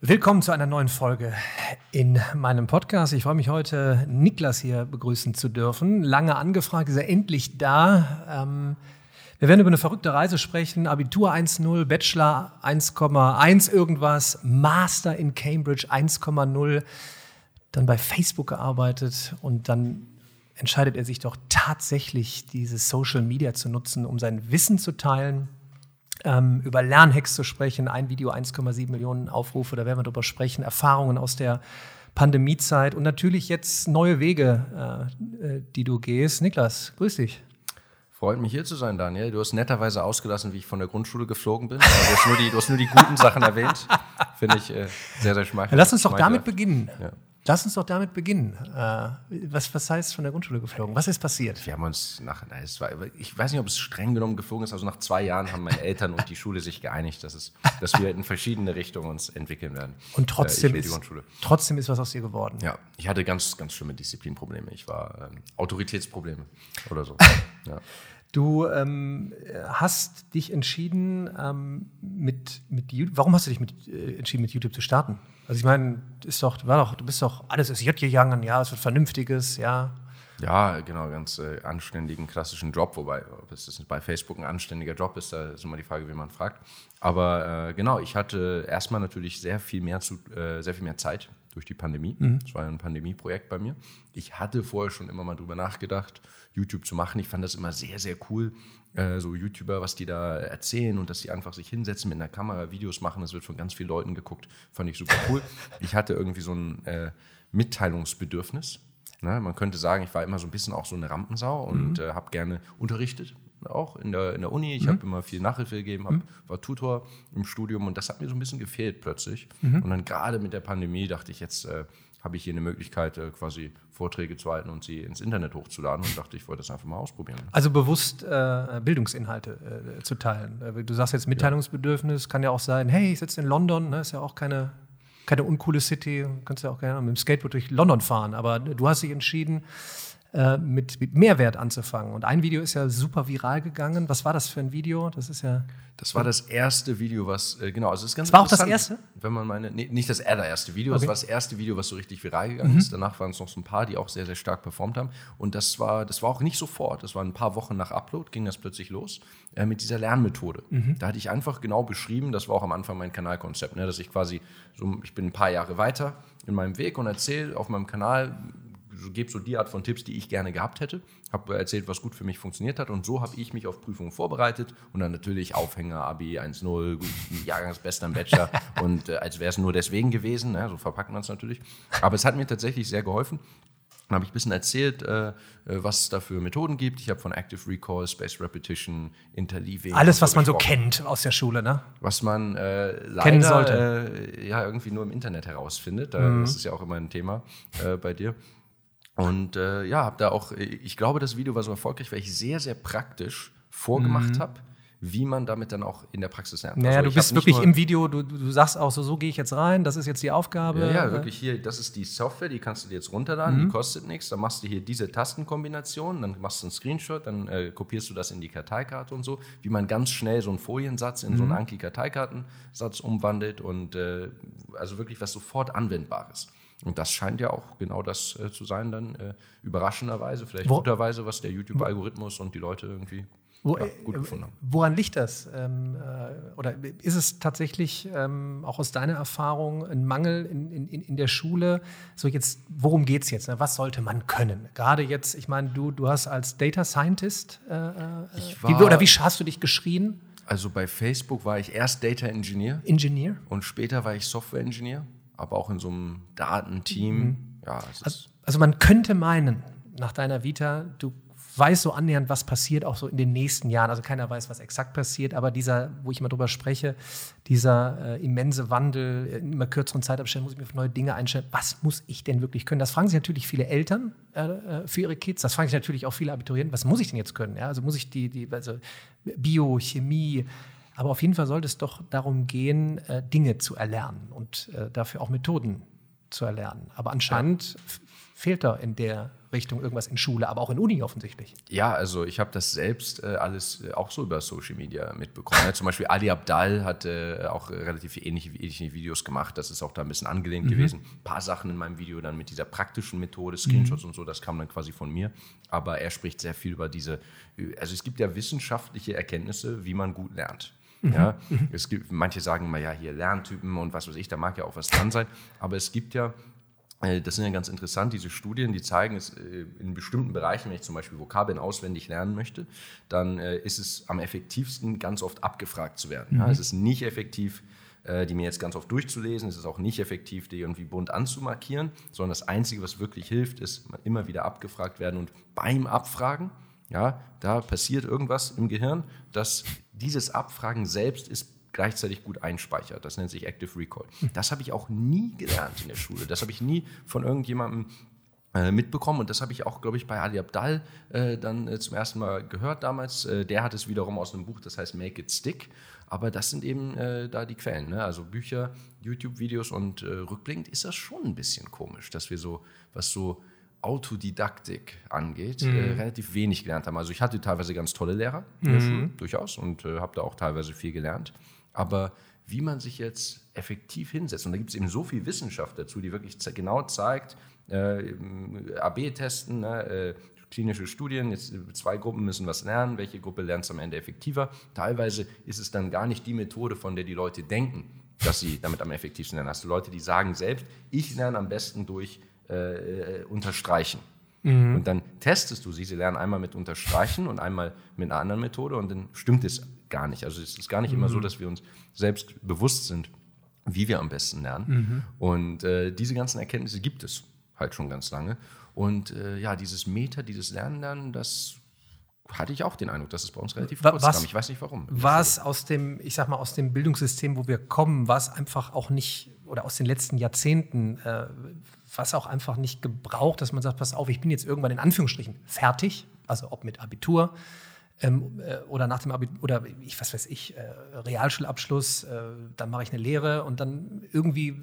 Willkommen zu einer neuen Folge in meinem Podcast. Ich freue mich heute, Niklas hier begrüßen zu dürfen. Lange angefragt, ist er endlich da. Ähm, wir werden über eine verrückte Reise sprechen. Abitur 1.0, Bachelor 1,1 irgendwas, Master in Cambridge 1,0, dann bei Facebook gearbeitet und dann entscheidet er sich doch tatsächlich, dieses Social Media zu nutzen, um sein Wissen zu teilen, ähm, über Lernhacks zu sprechen. Ein Video, 1,7 Millionen Aufrufe, da werden wir drüber sprechen. Erfahrungen aus der Pandemiezeit und natürlich jetzt neue Wege, äh, äh, die du gehst. Niklas, grüß dich. Freut mich hier zu sein, Daniel. Du hast netterweise ausgelassen, wie ich von der Grundschule geflogen bin. Du, hast nur die, hast nur die guten Sachen erwähnt. Finde ich äh, sehr, sehr schmeichelhaft. Lass uns doch damit beginnen. Ja. Lass uns doch damit beginnen. Äh, was, was heißt von der Grundschule geflogen? Was ist passiert? Wir haben uns nach, es war, ich weiß nicht, ob es streng genommen geflogen ist, also nach zwei Jahren haben meine Eltern und die Schule sich geeinigt, dass, es, dass wir in verschiedene Richtungen uns entwickeln werden. Und trotzdem, äh, ist, trotzdem ist was aus dir geworden. Ja, ich hatte ganz, ganz schlimme Disziplinprobleme. Ich war ähm, Autoritätsprobleme oder so. Ja. Du ähm, hast dich entschieden, ähm, mit, mit YouTube, warum hast du dich mit, äh, entschieden, mit YouTube zu starten? Also ich meine, ist doch, war doch, du bist doch alles ist J gegangen, ja, es wird Vernünftiges, ja. Ja, genau, ganz äh, anständigen klassischen Job, wobei, ob es bei Facebook ein anständiger Job ist, da ist immer die Frage, wie man fragt. Aber äh, genau, ich hatte erstmal natürlich sehr viel mehr zu, äh, sehr viel mehr Zeit durch die Pandemie. Mhm. Das war ein Pandemieprojekt bei mir. Ich hatte vorher schon immer mal drüber nachgedacht, YouTube zu machen. Ich fand das immer sehr, sehr cool, äh, so YouTuber, was die da erzählen und dass die einfach sich hinsetzen mit einer Kamera, Videos machen. Das wird von ganz vielen Leuten geguckt. Fand ich super cool. ich hatte irgendwie so ein äh, Mitteilungsbedürfnis. Ne? Man könnte sagen, ich war immer so ein bisschen auch so eine Rampensau und mhm. äh, habe gerne unterrichtet auch in der, in der Uni. Ich mhm. habe immer viel Nachhilfe gegeben, hab, mhm. war Tutor im Studium und das hat mir so ein bisschen gefehlt plötzlich. Mhm. Und dann gerade mit der Pandemie dachte ich, jetzt äh, habe ich hier eine Möglichkeit, äh, quasi Vorträge zu halten und sie ins Internet hochzuladen und dachte, ich wollte das einfach mal ausprobieren. Also bewusst äh, Bildungsinhalte äh, zu teilen. Äh, du sagst jetzt Mitteilungsbedürfnis, ja. kann ja auch sein, hey, ich sitze in London, ne, ist ja auch keine, keine uncoole City, kannst ja auch gerne mit dem Skateboard durch London fahren, aber du hast dich entschieden, äh, mit, mit, Mehrwert anzufangen. Und ein Video ist ja super viral gegangen. Was war das für ein Video? Das ist ja. Das war das erste Video, was, äh, genau, also es ist ganz das war auch das erste? Wenn man meine, nee, nicht das allererste Video, okay. das war das erste Video, was so richtig viral gegangen mhm. ist. Danach waren es noch so ein paar, die auch sehr, sehr stark performt haben. Und das war, das war auch nicht sofort. Das war ein paar Wochen nach Upload, ging das plötzlich los äh, mit dieser Lernmethode. Mhm. Da hatte ich einfach genau beschrieben, das war auch am Anfang mein Kanalkonzept, ne, dass ich quasi so, ich bin ein paar Jahre weiter in meinem Weg und erzähle auf meinem Kanal, gebe so die Art von Tipps, die ich gerne gehabt hätte. Habe erzählt, was gut für mich funktioniert hat. Und so habe ich mich auf Prüfungen vorbereitet. Und dann natürlich Aufhänger, Abi 1.0, Jahrgangsbester im Bachelor. und äh, als wäre es nur deswegen gewesen. Ne? So verpackt man es natürlich. Aber es hat mir tatsächlich sehr geholfen. Dann habe ich ein bisschen erzählt, äh, äh was es da für Methoden gibt. Ich habe von Active Recall, Space Repetition, Interleaving. Alles, was man so kennt aus der Schule, ne? Was man äh, leider äh, ja irgendwie nur im Internet herausfindet. Mhm. Das ist ja auch immer ein Thema äh, bei dir. Und äh, ja, habe da auch, ich glaube, das Video war so erfolgreich, weil ich sehr, sehr praktisch vorgemacht mhm. habe, wie man damit dann auch in der Praxis lernt. Naja, also du bist wirklich im Video, du, du sagst auch so, so gehe ich jetzt rein, das ist jetzt die Aufgabe. Ja, ja, wirklich hier, das ist die Software, die kannst du dir jetzt runterladen, mhm. die kostet nichts, dann machst du hier diese Tastenkombination, dann machst du einen Screenshot, dann äh, kopierst du das in die Karteikarte und so, wie man ganz schnell so einen Foliensatz in mhm. so einen mhm. Anki-Karteikartensatz umwandelt und äh, also wirklich was sofort Anwendbares. Und das scheint ja auch genau das äh, zu sein, dann äh, überraschenderweise, vielleicht Wo, guterweise, was der YouTube-Algorithmus und die Leute irgendwie wo, ja, gut äh, gefunden haben. Woran liegt das? Ähm, äh, oder ist es tatsächlich ähm, auch aus deiner Erfahrung ein Mangel in, in, in der Schule? So jetzt, worum geht es jetzt? Ne? Was sollte man können? Gerade jetzt, ich meine, du, du hast als Data Scientist, äh, äh wie, oder wie hast du dich geschrien? Also bei Facebook war ich erst Data Engineer. Engineer. Und später war ich Software Engineer aber auch in so einem Datenteam. Mhm. Ja, also, also man könnte meinen, nach deiner Vita, du weißt so annähernd, was passiert, auch so in den nächsten Jahren. Also keiner weiß, was exakt passiert, aber dieser, wo ich immer drüber spreche, dieser äh, immense Wandel, in immer kürzeren Zeitabständen muss ich mir auf neue Dinge einstellen. Was muss ich denn wirklich können? Das fragen sich natürlich viele Eltern äh, äh, für ihre Kids. Das fragen sich natürlich auch viele Abiturienten. Was muss ich denn jetzt können? Ja, also muss ich die, die also Bio, Chemie, aber auf jeden Fall sollte es doch darum gehen, äh, Dinge zu erlernen und äh, dafür auch Methoden zu erlernen. Aber anscheinend fehlt da in der Richtung irgendwas in Schule, aber auch in Uni offensichtlich. Ja, also ich habe das selbst äh, alles äh, auch so über Social Media mitbekommen. ja, zum Beispiel Ali Abdal hat äh, auch relativ ähnliche, ähnliche Videos gemacht. Das ist auch da ein bisschen angelehnt mhm. gewesen. Ein paar Sachen in meinem Video dann mit dieser praktischen Methode, Screenshots mhm. und so, das kam dann quasi von mir. Aber er spricht sehr viel über diese, also es gibt ja wissenschaftliche Erkenntnisse, wie man gut lernt. Mhm. Ja, mhm. es gibt, manche sagen mal ja hier Lerntypen und was weiß ich, da mag ja auch was dran sein. Aber es gibt ja äh, das sind ja ganz interessant, diese Studien, die zeigen es äh, in bestimmten Bereichen, wenn ich zum Beispiel Vokabeln auswendig lernen möchte, dann äh, ist es am effektivsten, ganz oft abgefragt zu werden. Mhm. Ja, es ist nicht effektiv, die mir jetzt ganz oft durchzulesen, es ist auch nicht effektiv, die irgendwie bunt anzumarkieren, sondern das Einzige, was wirklich hilft, ist immer wieder abgefragt werden und beim Abfragen, ja, da passiert irgendwas im Gehirn, dass dieses Abfragen selbst ist gleichzeitig gut einspeichert. Das nennt sich Active Recall. Das habe ich auch nie gelernt in der Schule. Das habe ich nie von irgendjemandem äh, mitbekommen und das habe ich auch, glaube ich, bei Ali Abdal äh, dann äh, zum ersten Mal gehört damals. Äh, der hat es wiederum aus einem Buch, das heißt Make It Stick. Aber das sind eben äh, da die Quellen. Ne? Also Bücher, YouTube-Videos und rückblickend ist das schon ein bisschen komisch, dass wir so, was so Autodidaktik angeht, mhm. äh, relativ wenig gelernt haben. Also ich hatte teilweise ganz tolle Lehrer in der mhm. Schule, durchaus, und äh, habe da auch teilweise viel gelernt. Aber wie man sich jetzt effektiv hinsetzt, und da gibt es eben so viel Wissenschaft dazu, die wirklich genau zeigt, äh, AB-Testen, ne, äh, klinische Studien, jetzt zwei Gruppen müssen was lernen, welche Gruppe lernt es am Ende effektiver. Teilweise ist es dann gar nicht die Methode, von der die Leute denken, dass sie damit am effektivsten lernen. Hast du Leute, die sagen selbst, ich lerne am besten durch äh, äh Unterstreichen. Mhm. Und dann testest du sie, sie lernen einmal mit Unterstreichen und einmal mit einer anderen Methode und dann stimmt es gar nicht. Also es ist gar nicht mhm. immer so, mhm. dass wir uns selbst bewusst sind, wie wir am besten lernen. Mhm. Und äh, diese ganzen Erkenntnisse gibt es halt schon ganz lange. Und äh, ja, dieses Meta, dieses Lernen, lernen, das hatte ich auch den Eindruck, dass es bei uns relativ kurz was, kam. Ich weiß nicht warum. War es aus dem, ich sag mal, aus dem Bildungssystem, wo wir kommen, war es einfach auch nicht, oder aus den letzten Jahrzehnten, äh, was auch einfach nicht gebraucht, dass man sagt, pass auf, ich bin jetzt irgendwann in Anführungsstrichen fertig, also ob mit Abitur ähm, äh, oder nach dem Abitur, oder ich, was weiß ich, äh, Realschulabschluss, äh, dann mache ich eine Lehre und dann irgendwie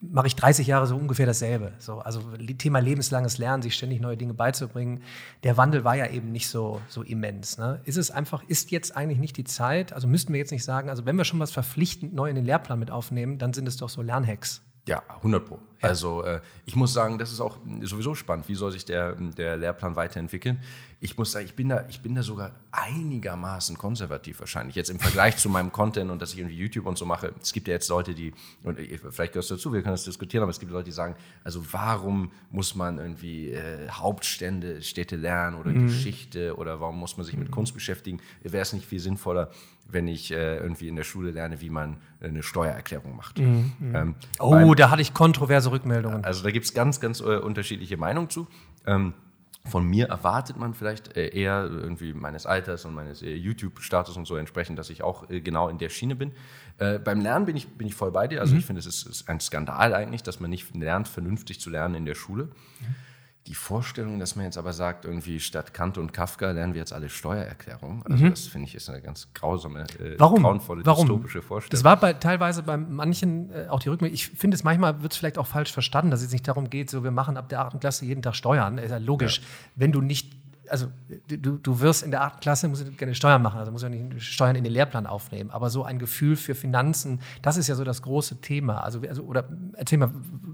mache ich 30 Jahre so ungefähr dasselbe. So, also Thema lebenslanges Lernen, sich ständig neue Dinge beizubringen. Der Wandel war ja eben nicht so, so immens. Ne? Ist es einfach, ist jetzt eigentlich nicht die Zeit, also müssten wir jetzt nicht sagen, also wenn wir schon was verpflichtend neu in den Lehrplan mit aufnehmen, dann sind es doch so Lernhacks. Ja, 100 Pro. Ja. Also äh, ich muss sagen, das ist auch sowieso spannend. Wie soll sich der, der Lehrplan weiterentwickeln? ich muss sagen, ich bin, da, ich bin da sogar einigermaßen konservativ wahrscheinlich. Jetzt im Vergleich zu meinem Content und dass ich irgendwie YouTube und so mache. Es gibt ja jetzt Leute, die, und vielleicht gehörst du dazu, wir können das diskutieren, aber es gibt Leute, die sagen, also warum muss man irgendwie äh, Hauptstände, Städte lernen oder mhm. Geschichte oder warum muss man sich mit Kunst beschäftigen? Wäre es nicht viel sinnvoller, wenn ich äh, irgendwie in der Schule lerne, wie man eine Steuererklärung macht? Mhm. Ähm, oh, beim, da hatte ich kontroverse Rückmeldungen. Also da gibt es ganz, ganz äh, unterschiedliche Meinungen zu. Ähm, von mir erwartet man vielleicht äh, eher irgendwie meines Alters und meines äh, YouTube-Status und so entsprechend, dass ich auch äh, genau in der Schiene bin. beim Lernen bin ich, bin ich voll bei dir. Also mhm. ich finde, es ist, ist, ein Skandal eigentlich, dass man nicht lernt, vernünftig zu lernen in der Schule. Mhm. Die Vorstellung, dass man jetzt aber sagt, irgendwie statt Kant und Kafka lernen wir jetzt alle Steuererklärungen, also mhm. das finde ich ist eine ganz grausame, äh, Warum? grauenvolle, Warum? dystopische Vorstellung. Das war bei, teilweise bei manchen äh, auch die Rückmeldung. Ich finde es manchmal wird es vielleicht auch falsch verstanden, dass es nicht darum geht, so wir machen ab der 8. Klasse jeden Tag Steuern. Ist ja logisch. Ja. Wenn du nicht also du, du wirst in der 8. Klasse, musst du gerne Steuern machen, also musst du nicht Steuern in den Lehrplan aufnehmen. Aber so ein Gefühl für Finanzen, das ist ja so das große Thema. Also, also oder erzähl mal,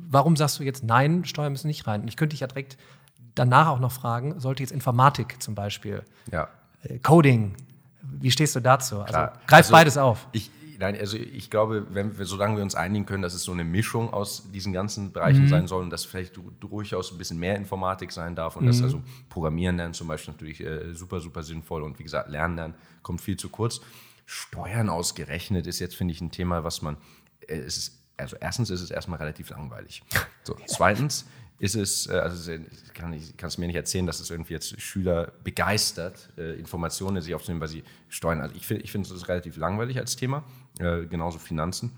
warum sagst du jetzt, nein, Steuern müssen nicht rein? Und ich könnte dich ja direkt danach auch noch fragen, sollte jetzt Informatik zum Beispiel, ja. Äh, Coding, wie stehst du dazu? Also greif also, beides auf. Ich, nein, also ich glaube, wenn wir, solange wir uns einigen können, dass es so eine Mischung aus diesen ganzen Bereichen mhm. sein soll und dass vielleicht durchaus ein bisschen mehr Informatik sein darf und mhm. dass also Programmieren lernen zum Beispiel natürlich äh, super, super sinnvoll und wie gesagt, Lernen lernen kommt viel zu kurz. Steuern ausgerechnet ist jetzt, finde ich, ein Thema, was man, äh, es ist, also erstens ist es erstmal relativ langweilig. So, zweitens ist es, äh, also kann ich kann es mir nicht erzählen, dass es irgendwie jetzt Schüler begeistert, äh, Informationen sich aufzunehmen, weil sie steuern. Also ich finde, ich finde es relativ langweilig als Thema, äh, genauso Finanzen.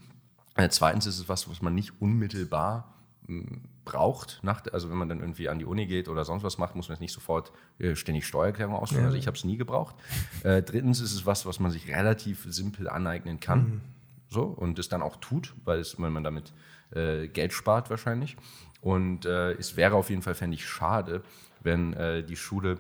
Äh, zweitens ist es was, was man nicht unmittelbar hm, braucht, nach, also wenn man dann irgendwie an die Uni geht oder sonst was macht, muss man jetzt nicht sofort ständig Steuererklärung ausfüllen. Ja. Also ich habe es nie gebraucht. Drittens ist es was, was man sich relativ simpel aneignen kann. Mhm so und es dann auch tut, weil, es, weil man damit Geld spart wahrscheinlich. Und äh, es wäre auf jeden Fall, fände ich, schade, wenn äh, die Schule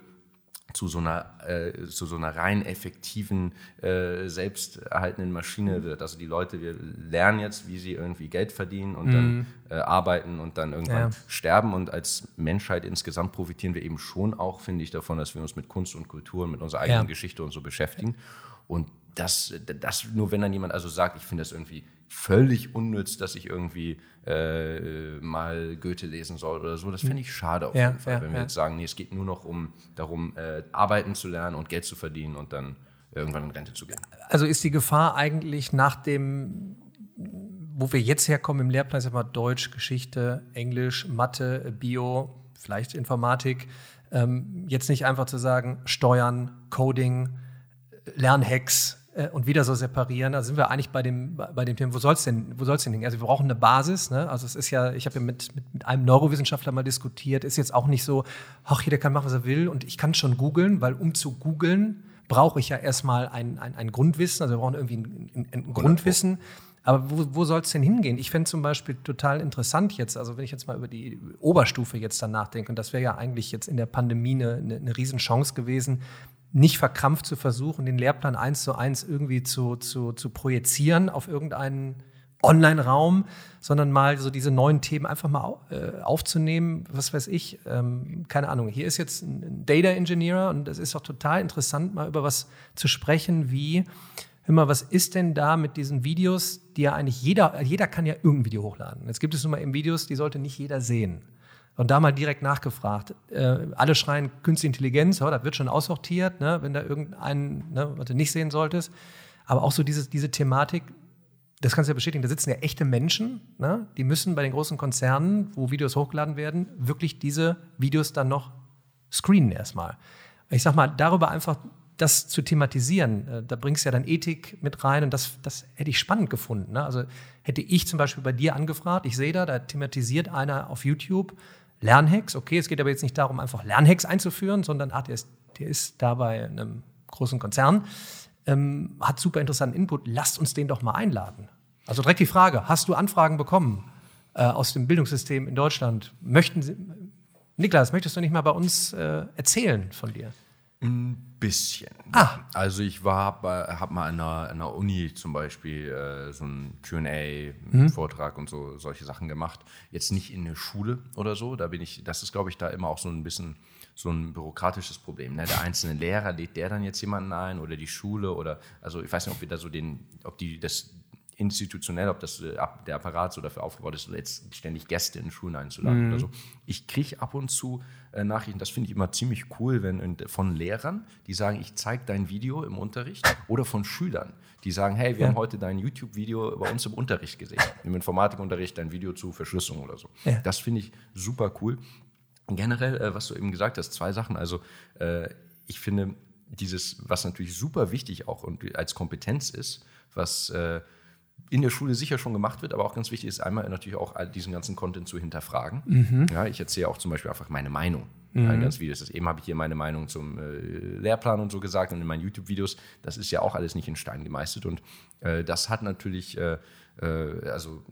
zu so einer, äh, zu so einer rein effektiven, äh, selbsterhaltenden Maschine wird. Also die Leute, wir lernen jetzt, wie sie irgendwie Geld verdienen und mhm. dann äh, arbeiten und dann irgendwann ja. sterben. Und als Menschheit insgesamt profitieren wir eben schon auch, finde ich, davon, dass wir uns mit Kunst und Kultur und mit unserer eigenen ja. Geschichte und so beschäftigen. Und das, das nur wenn dann jemand also sagt, ich finde das irgendwie völlig unnütz, dass ich irgendwie äh, mal Goethe lesen soll oder so. Das finde ich schade auf ja, jeden Fall, ja, wenn wir ja. jetzt sagen, nee, es geht nur noch um darum, äh, arbeiten zu lernen und Geld zu verdienen und dann irgendwann in Rente zu gehen. Also ist die Gefahr eigentlich nach dem, wo wir jetzt herkommen im Lehrplan, sag mal Deutsch, Geschichte, Englisch, Mathe, Bio, vielleicht Informatik, ähm, jetzt nicht einfach zu sagen, Steuern, Coding, Lernhacks, äh, und wieder so separieren. Da sind wir eigentlich bei dem, bei dem Thema, wo soll es denn, wo soll's denn hingehen? Also wir brauchen eine Basis. Ne? Also es ist ja, ich habe ja mit, mit, mit, einem Neurowissenschaftler mal diskutiert, ist jetzt auch nicht so, ach, jeder kann machen, was er will und ich kann schon googeln, weil um zu googeln, brauche ich ja erstmal ein, ein, ein Grundwissen, also wir brauchen irgendwie ein, ein, ein Grundwissen. Aber wo, wo soll es denn hingehen? Ich fände zum Beispiel total interessant jetzt, also wenn ich jetzt mal über die Oberstufe jetzt dann nachdenke, und das wäre ja eigentlich jetzt in der Pandemie eine, eine, eine Riesenchance gewesen, nicht verkrampft zu versuchen, den Lehrplan eins zu eins irgendwie zu, zu, zu projizieren auf irgendeinen Online-Raum, sondern mal so diese neuen Themen einfach mal äh, aufzunehmen. Was weiß ich, ähm, keine Ahnung. Hier ist jetzt ein Data Engineer und es ist auch total interessant, mal über was zu sprechen, wie, mal, was ist denn da mit diesen Videos, die ja eigentlich jeder, jeder kann ja irgendein Video hochladen. Jetzt gibt es nun mal eben Videos, die sollte nicht jeder sehen. Und da mal direkt nachgefragt. Äh, alle schreien Künstliche Intelligenz, oh, das wird schon aussortiert, ne, wenn da irgendeinen, ne, was du nicht sehen solltest. Aber auch so diese, diese Thematik, das kannst du ja bestätigen, da sitzen ja echte Menschen, ne, die müssen bei den großen Konzernen, wo Videos hochgeladen werden, wirklich diese Videos dann noch screenen erstmal. Ich sag mal, darüber einfach das zu thematisieren, äh, da bringst du ja dann Ethik mit rein und das, das hätte ich spannend gefunden. Ne? Also hätte ich zum Beispiel bei dir angefragt, ich sehe da, da thematisiert einer auf YouTube, Lernhacks. Okay, es geht aber jetzt nicht darum, einfach Lernhacks einzuführen, sondern ah, der, ist, der ist da bei einem großen Konzern, ähm, hat super interessanten Input. Lasst uns den doch mal einladen. Also direkt die Frage: Hast du Anfragen bekommen äh, aus dem Bildungssystem in Deutschland? Möchten Sie, Niklas, möchtest du nicht mal bei uns äh, erzählen von dir? Ein bisschen. Ah. Also ich war, habe mal an einer, einer, Uni zum Beispiel äh, so einen Q&A-Vortrag mhm. und so solche Sachen gemacht. Jetzt nicht in der Schule oder so. Da bin ich, das ist, glaube ich, da immer auch so ein bisschen so ein bürokratisches Problem. Ne? Der einzelne Lehrer lädt der dann jetzt jemanden ein oder die Schule oder also ich weiß nicht, ob wir da so den, ob die das institutionell, ob das äh, der Apparat so dafür aufgebaut ist, jetzt ständig Gäste in Schulen einzuladen mhm. oder so. Ich kriege ab und zu äh, Nachrichten, das finde ich immer ziemlich cool, wenn von Lehrern, die sagen, ich zeige dein Video im Unterricht oder von Schülern, die sagen, hey, wir ja. haben heute dein YouTube-Video bei uns im Unterricht gesehen, im Informatikunterricht dein Video zu Verschlüsselung oder so. Ja. Das finde ich super cool. Generell, äh, was du eben gesagt hast, zwei Sachen. Also äh, ich finde dieses, was natürlich super wichtig auch und als Kompetenz ist, was äh, in der Schule sicher schon gemacht wird, aber auch ganz wichtig ist einmal natürlich auch diesen ganzen Content zu hinterfragen. Mhm. Ja, ich erzähle auch zum Beispiel einfach meine Meinung. Mhm. Ja, ganz wie das. Eben habe ich hier meine Meinung zum äh, Lehrplan und so gesagt und in meinen YouTube-Videos. Das ist ja auch alles nicht in Stein gemeißelt und äh, das hat natürlich, äh, äh also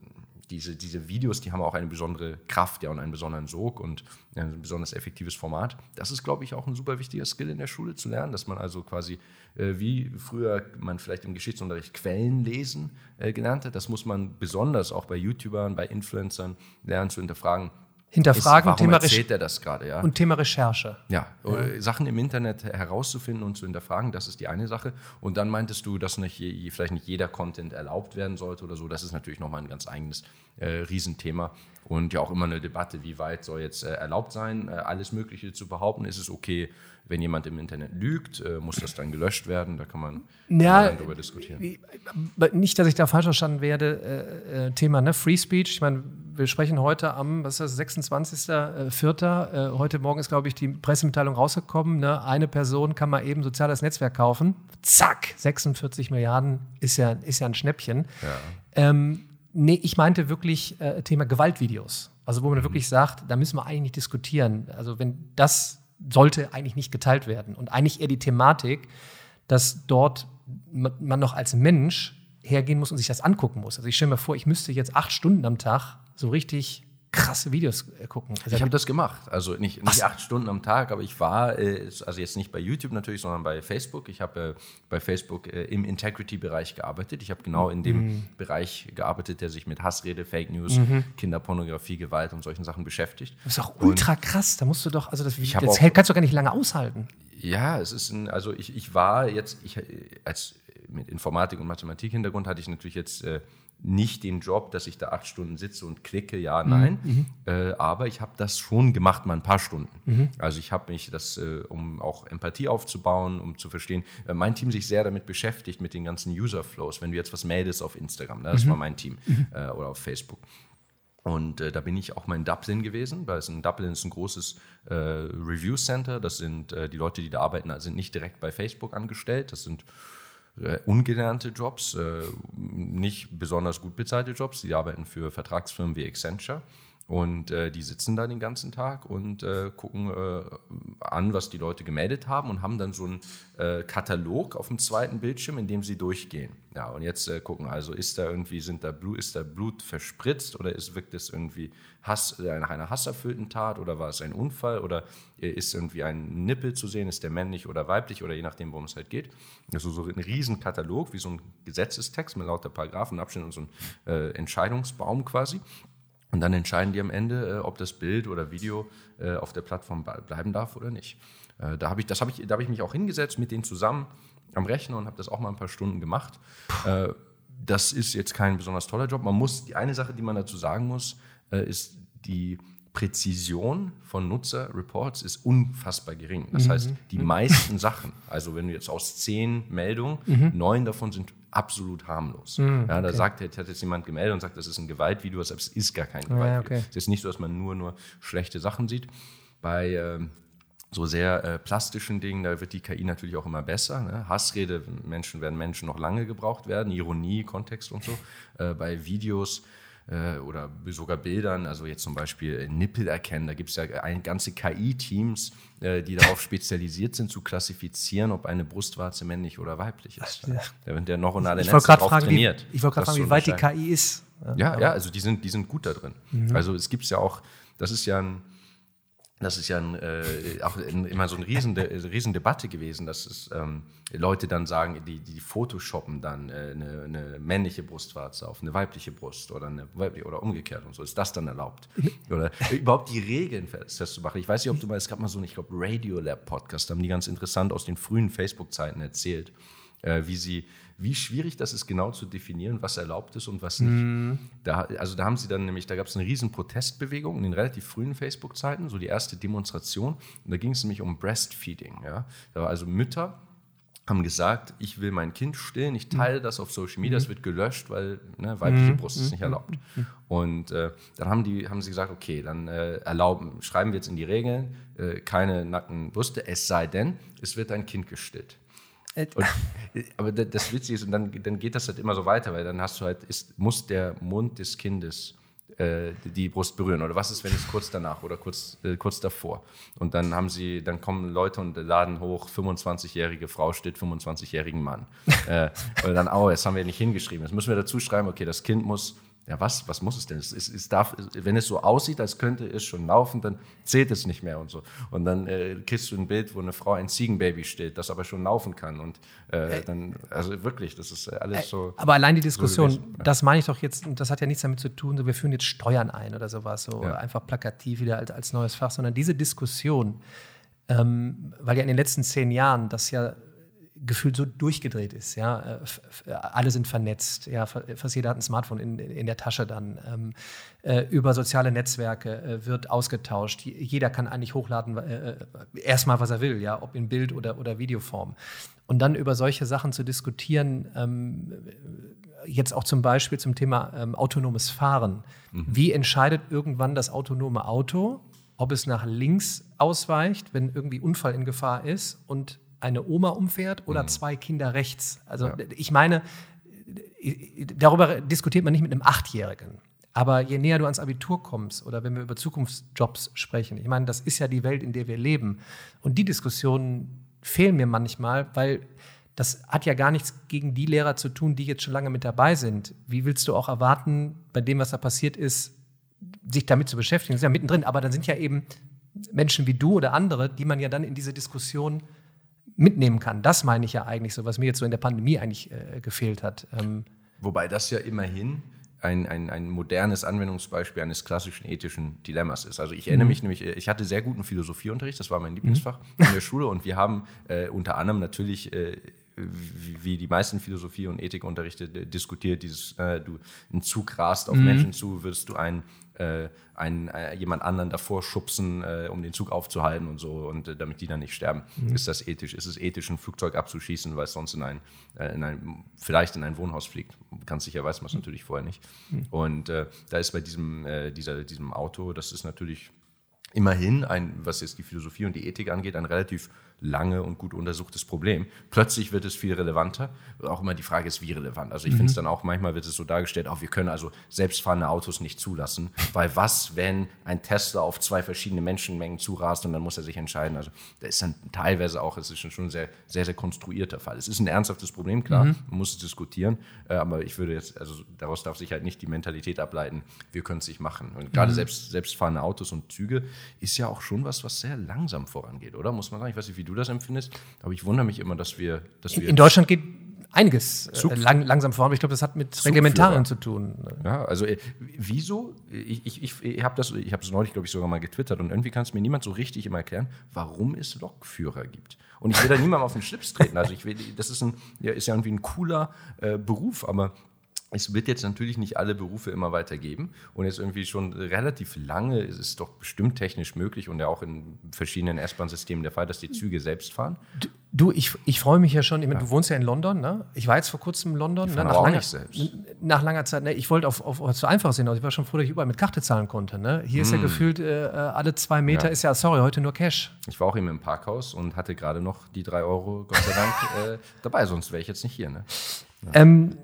diese, diese Videos, die haben auch eine besondere Kraft ja, und einen besonderen Sog und ein besonders effektives Format. Das ist, glaube ich, auch ein super wichtiger Skill in der Schule zu lernen, dass man also quasi, äh, wie früher man vielleicht im Geschichtsunterricht Quellen lesen äh, gelernt hat, das muss man besonders auch bei YouTubern, bei Influencern lernen zu hinterfragen hinterfragen. Ist, Thema erzählt er das gerade, ja? Und Thema Recherche. Ja, ja, Sachen im Internet herauszufinden und zu hinterfragen, das ist die eine Sache. Und dann meintest du, dass nicht, vielleicht nicht jeder Content erlaubt werden sollte oder so. Das ist natürlich nochmal ein ganz eigenes äh, Riesenthema. Und ja auch immer eine Debatte, wie weit soll jetzt äh, erlaubt sein, äh, alles Mögliche zu behaupten. Ist es okay, wenn jemand im Internet lügt, äh, muss das dann gelöscht werden? Da kann man, ja, darüber diskutieren. Nicht, dass ich da falsch verstanden werde. Thema ne? Free Speech. Ich meine, wir sprechen heute am, was ist das, 26.04. Äh, heute Morgen ist, glaube ich, die Pressemitteilung rausgekommen. Ne? Eine Person kann mal eben soziales Netzwerk kaufen. Zack, 46 Milliarden ist ja, ist ja ein Schnäppchen. Ja. Ähm, nee, ich meinte wirklich äh, Thema Gewaltvideos. Also wo man mhm. wirklich sagt, da müssen wir eigentlich nicht diskutieren. Also wenn das sollte eigentlich nicht geteilt werden. Und eigentlich eher die Thematik, dass dort man noch als Mensch hergehen muss und sich das angucken muss. Also ich stelle mir vor, ich müsste jetzt acht Stunden am Tag so richtig krasse Videos äh, gucken. Also ich habe das gemacht. Also nicht, nicht acht Stunden am Tag, aber ich war, äh, also jetzt nicht bei YouTube natürlich, sondern bei Facebook. Ich habe äh, bei Facebook im Integrity-Bereich gearbeitet. Ich habe genau in dem mhm. Bereich gearbeitet, der sich mit Hassrede, Fake News, mhm. Kinderpornografie, Gewalt und solchen Sachen beschäftigt. Das ist auch ultra und krass. Da musst du doch, also das, das auch, kannst du gar nicht lange aushalten. Ja, es ist ein, also ich, ich war jetzt, ich als mit Informatik und Mathematik-Hintergrund hatte ich natürlich jetzt äh, nicht den Job, dass ich da acht Stunden sitze und klicke, ja, mhm, nein. Mhm. Äh, aber ich habe das schon gemacht, mal ein paar Stunden. Mhm. Also ich habe mich das, äh, um auch Empathie aufzubauen, um zu verstehen, äh, mein Team sich sehr damit beschäftigt, mit den ganzen User-Flows. Wenn du jetzt was meldest auf Instagram, ne, das mhm. war mein Team, mhm. äh, oder auf Facebook. Und äh, da bin ich auch mal in Dublin gewesen, weil es in Dublin ist ein großes äh, Review Center. Das sind äh, die Leute, die da arbeiten, sind nicht direkt bei Facebook angestellt. Das sind äh, ungelernte Jobs, äh, nicht besonders gut bezahlte Jobs. Die arbeiten für Vertragsfirmen wie Accenture. Und äh, die sitzen da den ganzen Tag und äh, gucken äh, an, was die Leute gemeldet haben und haben dann so einen äh, Katalog auf dem zweiten Bildschirm, in dem sie durchgehen. Ja, und jetzt äh, gucken, also ist da irgendwie, sind da Blut, ist da Blut verspritzt oder ist, wirkt es irgendwie Hass, äh, nach einer hasserfüllten Tat oder war es ein Unfall oder ist irgendwie ein Nippel zu sehen, ist der männlich oder weiblich oder je nachdem, worum es halt geht. Also so ein Riesenkatalog, wie so ein Gesetzestext mit lauter Paragraphen, Abschnitten und so ein Entscheidungsbaum quasi. Und dann entscheiden die am Ende, äh, ob das Bild oder Video äh, auf der Plattform bleiben darf oder nicht. Äh, da habe ich, hab ich, hab ich mich auch hingesetzt mit denen zusammen am Rechner und habe das auch mal ein paar Stunden gemacht. Das ist jetzt kein besonders toller Job. Man muss, die eine Sache, die man dazu sagen muss, ist die Präzision von Nutzerreports ist unfassbar gering. Das mhm. heißt, die meisten Sachen, also wenn du jetzt aus zehn Meldungen, mhm. neun davon sind absolut harmlos. Mhm, ja, da okay. sagt, hat jetzt jemand gemeldet und sagt, das ist ein Gewaltvideo, aber es ist gar kein Gewaltvideo. Ja, okay. Es ist nicht so, dass man nur, nur schlechte Sachen sieht. Bei ähm, so sehr äh, plastischen Dingen, da wird die KI natürlich auch immer besser. Ne? Hassrede, Menschen werden Menschen noch lange gebraucht werden, Ironie, Kontext und so. Äh, bei Videos äh, oder sogar Bildern, also jetzt zum Beispiel Nippel erkennen, da gibt es ja ein, ganze KI-Teams, äh, die darauf spezialisiert sind, zu klassifizieren, ob eine Brustwarze männlich oder weiblich ist. Ja. Da wird der neuronale ich Netz darauf fragen, trainiert. Wie, ich wollte gerade fragen, wie weit die KI ist. Ja, ja, also die sind, die sind gut da drin. Mhm. Also es gibt ja auch, das ist ja ein das ist ja ein, äh, auch in, immer so eine riesen, riesen Debatte gewesen, dass es, ähm, Leute dann sagen, die, die photoshoppen dann äh, eine, eine, männliche Brustwarze auf eine weibliche Brust oder, eine weibliche, oder umgekehrt und so. Ist das dann erlaubt? Oder überhaupt die Regeln festzumachen. Ich weiß nicht, ob du mal, es gab mal so einen, ich glaube, Radiolab-Podcast, da haben die ganz interessant aus den frühen Facebook-Zeiten erzählt, äh, wie sie wie schwierig das ist, genau zu definieren, was erlaubt ist und was nicht. Mm. Da, also da haben sie dann nämlich, da gab es eine riesen Protestbewegung in den relativ frühen Facebook-Zeiten, so die erste Demonstration. Und da ging es nämlich um Breastfeeding. Ja? Da war also Mütter haben gesagt, ich will mein Kind stillen, ich teile das auf Social Media, es mhm. wird gelöscht, weil ne, weibliche mhm. Brust ist nicht mhm. erlaubt. Und äh, dann haben, die, haben sie gesagt, okay, dann äh, erlauben, schreiben wir jetzt in die Regeln, äh, keine nackten Brüste, es sei denn, es wird ein Kind gestillt. Äh, und, aber das Witzige ist, und dann, dann geht das halt immer so weiter, weil dann hast du halt, ist, muss der Mund des Kindes äh, die Brust berühren. Oder was ist, wenn es kurz danach oder kurz, äh, kurz davor? Und dann haben sie, dann kommen Leute und laden hoch, 25-jährige Frau steht 25-jährigen Mann. äh, und dann, oh, jetzt haben wir nicht hingeschrieben. Jetzt müssen wir dazu schreiben, okay, das Kind muss ja, was, was muss es denn? Es, es, es darf, wenn es so aussieht, als könnte es schon laufen, dann zählt es nicht mehr und so. Und dann äh, kriegst du ein Bild, wo eine Frau ein Ziegenbaby steht, das aber schon laufen kann. Und äh, dann, also wirklich, das ist alles so. Aber allein die Diskussion, so das meine ich doch jetzt, das hat ja nichts damit zu tun, so wir führen jetzt Steuern ein oder sowas, so ja. einfach plakativ wieder als, als neues Fach, sondern diese Diskussion, ähm, weil ja in den letzten zehn Jahren das ja gefühlt so durchgedreht ist. Ja? Äh, alle sind vernetzt, ja? fast jeder hat ein Smartphone in, in der Tasche dann. Ähm, äh, über soziale Netzwerke äh, wird ausgetauscht. Jeder kann eigentlich hochladen, äh, äh, erstmal was er will, ja? ob in Bild- oder, oder Videoform. Und dann über solche Sachen zu diskutieren, ähm, jetzt auch zum Beispiel zum Thema ähm, autonomes Fahren. Mhm. Wie entscheidet irgendwann das autonome Auto, ob es nach links ausweicht, wenn irgendwie Unfall in Gefahr ist und eine Oma umfährt oder mhm. zwei Kinder rechts. Also ja. ich meine, darüber diskutiert man nicht mit einem Achtjährigen. Aber je näher du ans Abitur kommst oder wenn wir über Zukunftsjobs sprechen, ich meine, das ist ja die Welt, in der wir leben. Und die Diskussionen fehlen mir manchmal, weil das hat ja gar nichts gegen die Lehrer zu tun, die jetzt schon lange mit dabei sind. Wie willst du auch erwarten, bei dem, was da passiert ist, sich damit zu beschäftigen? Das ist ja mittendrin, aber dann sind ja eben Menschen wie du oder andere, die man ja dann in diese Diskussion mitnehmen kann. Das meine ich ja eigentlich so, was mir jetzt so in der Pandemie eigentlich äh, gefehlt hat. Ähm Wobei das ja immerhin ein, ein, ein modernes Anwendungsbeispiel eines klassischen ethischen Dilemmas ist. Also ich erinnere mhm. mich nämlich, ich hatte sehr guten Philosophieunterricht, das war mein Lieblingsfach mhm. in der Schule und wir haben äh, unter anderem natürlich äh, wie die meisten Philosophie- und Ethikunterrichte diskutiert, dieses, äh, du einen Zug rast auf mhm. Menschen zu, wirst du einen, äh, einen, äh, jemand anderen davor schubsen, äh, um den Zug aufzuhalten und so, und äh, damit die dann nicht sterben. Mhm. Ist das ethisch? Ist es ethisch, ein Flugzeug abzuschießen, weil es sonst in ein, äh, in ein vielleicht in ein Wohnhaus fliegt? Ganz sicher weiß man es mhm. natürlich vorher nicht. Mhm. Und da ist bei diesem, dieser, diesem Auto, das ist natürlich immerhin ein, was jetzt die Philosophie und die Ethik angeht, ein relativ lange und gut untersuchtes Problem. Plötzlich wird es viel relevanter. Auch immer die Frage ist, wie relevant. Also ich mhm. finde es dann auch, manchmal wird es so dargestellt, auch wir können also selbstfahrende Autos nicht zulassen, weil was, wenn ein Tesla auf zwei verschiedene Menschenmengen zurast und dann muss er sich entscheiden. Also da ist dann teilweise auch, es ist schon ein sehr, sehr, sehr konstruierter Fall. Es ist ein ernsthaftes Problem, klar, mhm. man muss es diskutieren, äh, aber ich würde jetzt, also daraus darf sich halt nicht die Mentalität ableiten, wir können es nicht machen. Und gerade mhm. selbst, selbstfahrende Autos und Züge ist ja auch schon was, was sehr langsam vorangeht, oder? Muss man sagen, ich weiß nicht, wie du das empfindest. Aber ich wundere mich immer, dass wir. Dass wir in Deutschland geht einiges äh, lang, langsam voran. Ich glaube, das hat mit Reglementarien zu tun. Ja, also äh, wieso? Ich, ich, ich, ich habe das, ich habe es neulich, glaube ich, sogar mal getwittert und irgendwie kann es mir niemand so richtig immer erklären, warum es Lokführer gibt. Und ich will da niemandem auf den Schlips treten. Also ich will, das ist, ein, ja, ist ja irgendwie ein cooler äh, Beruf, aber es wird jetzt natürlich nicht alle Berufe immer weitergeben und jetzt irgendwie schon relativ lange ist es doch bestimmt technisch möglich und ja auch in verschiedenen S-Bahn-Systemen der Fall, dass die Züge selbst fahren. Du, ich, ich freue mich ja schon, ich meine, ja. du wohnst ja in London, ne? Ich war jetzt vor kurzem in London, ne? nach, langer, nach, langer, Zeit, ne? ich wollte auf, auf, auf so einfach sehen, also ich war schon froh, dass ich überall mit Karte zahlen konnte. Ne? Hier mm. ist ja hm. gefühlt äh, alle zwei Meter, ja. ist ja, sorry, heute nur Cash. Ich war auch eben im Parkhaus und hatte gerade noch die drei Euro, Gott sei Dank, äh, dabei, sonst wäre ich jetzt nicht hier. Ne? Ja. Ähm,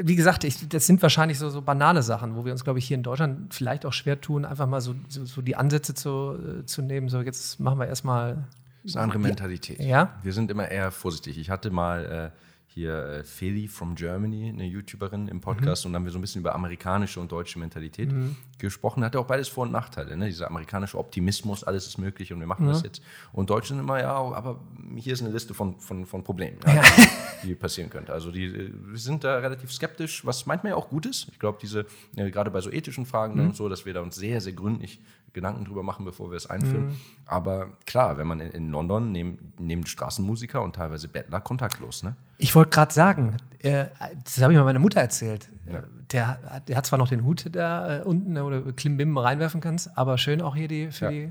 wie gesagt, ich, das sind wahrscheinlich so, so banale Sachen, wo wir uns, glaube ich, hier in Deutschland vielleicht auch schwer tun, einfach mal so, so, so die Ansätze zu, äh, zu nehmen. So, jetzt machen wir erstmal. Das ist eine andere Mentalität. Ja. Wir sind immer eher vorsichtig. Ich hatte mal. Äh, hier äh, Feli from Germany, eine YouTuberin im Podcast, mhm. und dann haben wir so ein bisschen über amerikanische und deutsche Mentalität mhm. gesprochen. Hatte auch beides Vor- und Nachteile. Ne? Dieser amerikanische Optimismus, alles ist möglich und wir machen mhm. das jetzt. Und Deutsche sind immer, ja, aber hier ist eine Liste von, von, von Problemen, ja, die passieren könnte. Also die äh, sind da relativ skeptisch, was manchmal ja auch gut ist. Ich glaube, diese, äh, gerade bei so ethischen Fragen mhm. und so, dass wir da uns sehr, sehr gründlich Gedanken drüber machen, bevor wir es einführen. Mhm. Aber klar, wenn man in, in London neben, neben Straßenmusiker und teilweise Bettler kontaktlos, ne? Ich wollte gerade sagen, äh, das habe ich mal meiner Mutter erzählt. Ja. Der, der, hat zwar noch den Hut da äh, unten, ne, wo du Klimbim reinwerfen kannst, aber schön auch hier die, für ja. die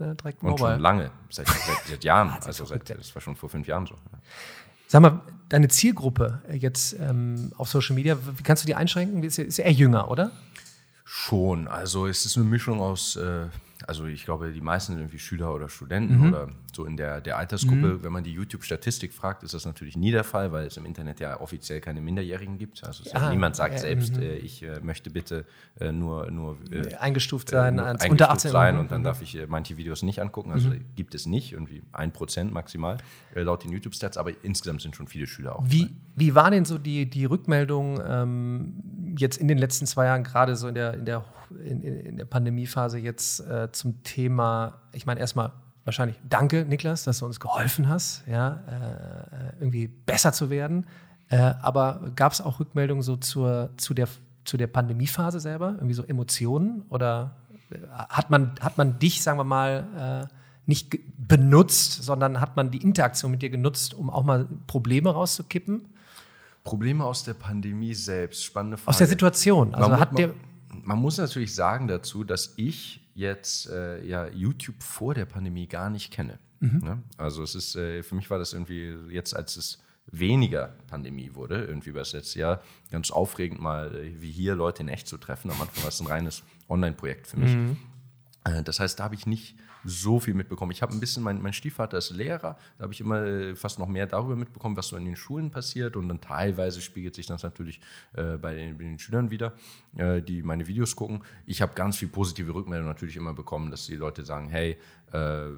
äh, direkt Mobile. Und schon lange, seit, seit, seit Jahren. also seit, das war schon vor fünf Jahren so. Sag mal, deine Zielgruppe jetzt ähm, auf Social Media, wie kannst du die einschränken? Ist, ist eher jünger, oder? Schon. Also es ist eine Mischung aus, äh, also ich glaube, die meisten sind irgendwie Schüler oder Studenten mhm. oder so in der, der Altersgruppe. Mhm. Wenn man die YouTube-Statistik fragt, ist das natürlich nie der Fall, weil es im Internet ja offiziell keine Minderjährigen gibt. Also ah, niemand sagt ja, selbst, mhm. äh, ich äh, möchte bitte äh, nur, nur eingestuft sein, nur eingestuft unter 18 sein und dann darf ich manche Videos nicht angucken. Also mhm. gibt es nicht, irgendwie ein Prozent maximal laut den YouTube-Stats, aber insgesamt sind schon viele Schüler auch. Wie, wie war denn so die, die Rückmeldung ähm, jetzt in den letzten zwei Jahren, gerade so in der, in der, in, in der Pandemiephase jetzt äh, zum Thema, ich meine erstmal wahrscheinlich danke, Niklas, dass du uns geholfen hast, ja, äh, irgendwie besser zu werden. Äh, aber gab es auch Rückmeldungen so zur, zu, der, zu der Pandemiephase selber? Irgendwie so Emotionen? Oder äh, hat man, hat man dich, sagen wir mal, äh, nicht benutzt, sondern hat man die Interaktion mit dir genutzt, um auch mal Probleme rauszukippen? Probleme aus der Pandemie selbst, spannende Frage. Aus der Situation. Also man, hat man, man muss natürlich sagen dazu, dass ich jetzt äh, ja YouTube vor der Pandemie gar nicht kenne. Mhm. Ne? Also es ist, äh, für mich war das irgendwie jetzt, als es weniger Pandemie wurde, irgendwie über das letzte Jahr, ganz aufregend mal, äh, wie hier Leute in echt zu treffen. Am Anfang war es ein reines Online-Projekt für mich. Mhm. Äh, das heißt, da habe ich nicht so viel mitbekommen. Ich habe ein bisschen, mein, mein Stiefvater ist Lehrer, da habe ich immer äh, fast noch mehr darüber mitbekommen, was so in den Schulen passiert und dann teilweise spiegelt sich das natürlich äh, bei, den, bei, den, Schülern wieder, äh, die meine Videos gucken. Ich habe ganz viel positive Rückmeldungen natürlich immer bekommen, dass die Leute sagen, hey, äh,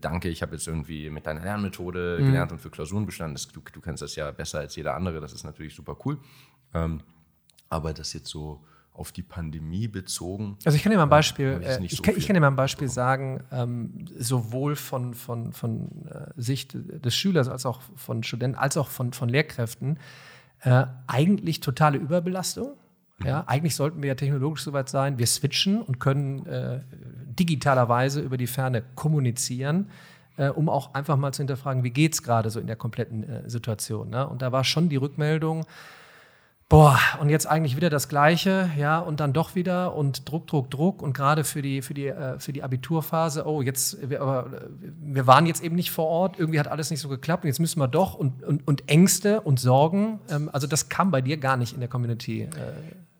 danke, ich habe jetzt irgendwie mit deiner Lernmethode mhm. gelernt und für Klausuren bestanden. Das, du, du kennst das ja besser als jeder andere, das ist natürlich super cool. Ähm, aber das jetzt so auf die Pandemie bezogen. Also ich kann dir mal ein Beispiel, äh, ich, so kann, ich, kann, dir mal ein Beispiel sagen, ähm, sowohl von, von, von äh, Sicht des Schülers als auch von Studenten, als auch von, von Lehrkräften, äh, eigentlich totale Überbelastung. Mhm. Ja, eigentlich sollten wir ja technologisch soweit sein, wir switchen und können äh, digitalerweise über die Ferne kommunizieren, äh, um auch einfach mal zu hinterfragen, wie geht es gerade so in der kompletten äh, Situation. Ne? Und da war schon die Rückmeldung, boah, und jetzt eigentlich wieder das Gleiche, ja, und dann doch wieder und Druck, Druck, Druck und gerade für die, für die, äh, für die Abiturphase, oh, jetzt, wir, aber, wir waren jetzt eben nicht vor Ort, irgendwie hat alles nicht so geklappt und jetzt müssen wir doch und, und, und Ängste und Sorgen, ähm, also das kam bei dir gar nicht in der Community. Äh.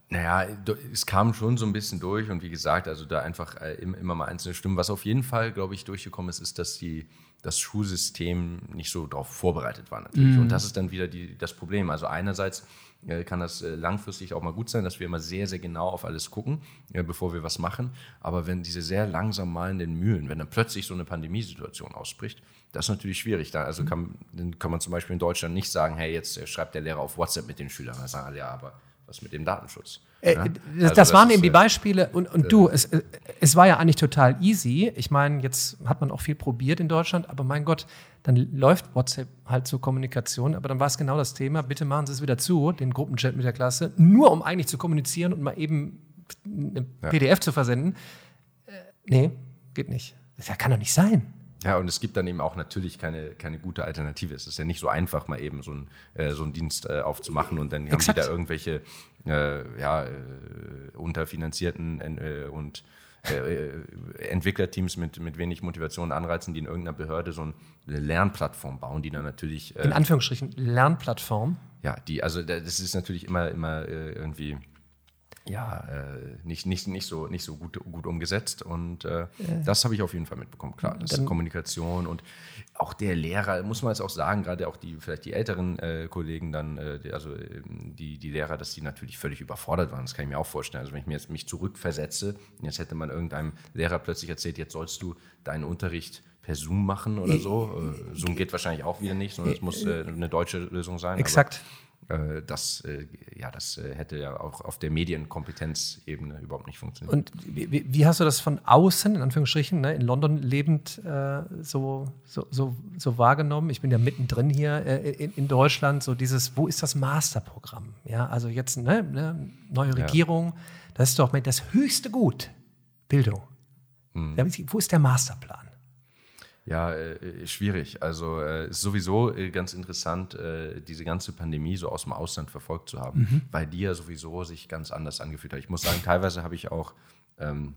Naja, es kam schon so ein bisschen durch und wie gesagt, also da einfach äh, immer mal einzelne Stimmen. Was auf jeden Fall, glaube ich, durchgekommen ist, ist, dass die, das Schulsystem nicht so darauf vorbereitet war natürlich. Mhm. Und das ist dann wieder die, das Problem. Also einerseits äh, kann das äh, langfristig auch mal gut sein, dass wir immer sehr, sehr genau auf alles gucken, bevor wir was machen. Aber wenn diese sehr langsam malenden Mühlen, wenn dann plötzlich so eine Pandemiesituation ausbricht, das ist natürlich schwierig. Da, also kann, dann kann man zum Beispiel in Deutschland nicht sagen, hey, jetzt äh, schreibt der Lehrer auf WhatsApp mit den Schülern. Dann sagen alle, ja, aber was mit dem Datenschutz? Äh, ja? das, also waren eben die Beispiele. Und, und äh, du, es, es war ja eigentlich total easy. Ich meine, jetzt hat man auch viel probiert in Deutschland, aber mein Gott, dann läuft WhatsApp halt zur Kommunikation. Aber dann war es genau das Thema, bitte machen Sie es wieder zu, den Gruppenchat mit der Klasse, nur um eigentlich zu kommunizieren und mal eben eine ja. PDF zu versenden. Äh, nee, geht nicht. Das kann doch nicht sein. Ja, und es gibt dann eben auch natürlich keine, keine gute Alternative. Es ist ja nicht so einfach, mal eben so, ein, äh, so einen Dienst äh, aufzumachen und dann Exakt. haben die da irgendwelche äh, ja, äh, unterfinanzierten äh, und äh, Entwicklerteams mit, mit wenig Motivation anreizen, die in irgendeiner Behörde so eine Lernplattform bauen, die dann natürlich. in Anführungsstrichen Lernplattform? Ja, die, also das ist natürlich immer, immer irgendwie ja, äh, nicht, nicht, nicht so, nicht so gut, gut umgesetzt. Und äh, ja. das habe ich auf jeden Fall mitbekommen, klar. Das ist Kommunikation und auch der Lehrer, muss man jetzt auch sagen, gerade auch die, vielleicht die älteren äh, Kollegen dann, äh, die, also ähm, die, die Lehrer, dass die natürlich völlig überfordert waren. Das kann ich mir auch vorstellen. Also wenn ich mir jetzt mich zurückversetze, jetzt hätte man irgendeinem Lehrer plötzlich erzählt, jetzt sollst du deinen Unterricht per Zoom machen oder so. Äh, Zoom geht wahrscheinlich auch wieder nicht, sondern es muss äh, eine deutsche Lösung sein. Exakt. Äh, das, äh, ja, das äh, hätte ja auch auf der Medienkompetenzebene überhaupt nicht funktioniert. Und wie, wie, hast du das von außen, in Anführungsstrichen, ne, in London lebend äh, so, so, so, so, wahrgenommen? Ich bin ja mittendrin hier äh, in, in, Deutschland, so dieses, wo ist das Masterprogramm? Ja, also jetzt ne, ne neue Regierung, ja. das ist doch das höchste Gut, Bildung. Hm. Wo ist der Masterplan? Ja, äh, schwierig. Also äh, ist sowieso äh, ganz interessant, äh, diese ganze Pandemie so aus dem Ausland verfolgt zu haben, mhm. weil die ja sowieso sich ganz anders angefühlt hat. Ich muss sagen, teilweise habe ich auch ähm,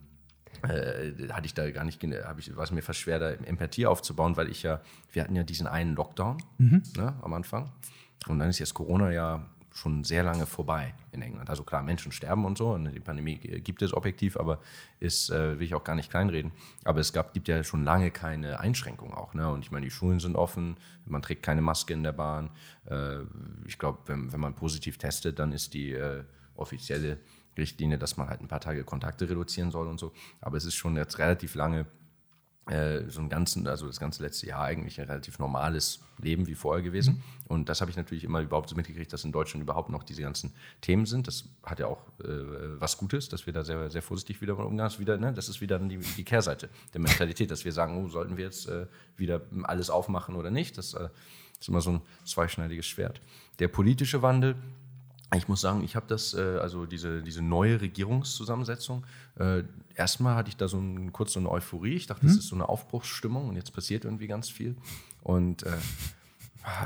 äh, hatte ich da gar nicht, habe ich, war es mir fast schwer, da Empathie aufzubauen, weil ich ja, wir hatten ja diesen einen Lockdown mhm. ne, am Anfang. Und dann ist jetzt Corona ja schon sehr lange vorbei in England. Also klar, Menschen sterben und so, und die Pandemie gibt es objektiv, aber ist, äh, will ich auch gar nicht kleinreden. Aber es gab, gibt ja schon lange keine Einschränkungen auch. Ne? Und ich meine, die Schulen sind offen, man trägt keine Maske in der Bahn. Äh, ich glaube, wenn, wenn man positiv testet, dann ist die äh, offizielle Richtlinie, dass man halt ein paar Tage Kontakte reduzieren soll und so. Aber es ist schon jetzt relativ lange äh, so ein ganzen, also das ganze letzte Jahr eigentlich ein relativ normales Leben wie vorher gewesen. Mhm. Und das habe ich natürlich immer überhaupt so mitgekriegt, dass in Deutschland überhaupt noch diese ganzen Themen sind. Das hat ja auch äh, was Gutes, dass wir da sehr, sehr vorsichtig wieder umgehen. Das, wieder, ne, das ist wieder die, die Kehrseite der Mentalität, dass wir sagen, oh, sollten wir jetzt äh, wieder alles aufmachen oder nicht. Das äh, ist immer so ein zweischneidiges Schwert. Der politische Wandel, ich muss sagen, ich habe das, äh, also diese, diese neue Regierungszusammensetzung, äh, erstmal hatte ich da so ein, kurz so eine Euphorie. Ich dachte, hm. das ist so eine Aufbruchsstimmung und jetzt passiert irgendwie ganz viel. Und äh,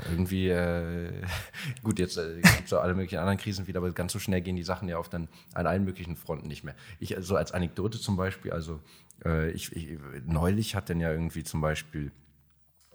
irgendwie, äh, gut, jetzt äh, gibt es so alle möglichen anderen Krisen wieder, aber ganz so schnell gehen die Sachen ja auf dann an allen möglichen Fronten nicht mehr. Ich, so also als Anekdote zum Beispiel, also äh, ich, ich, neulich hat dann ja irgendwie zum Beispiel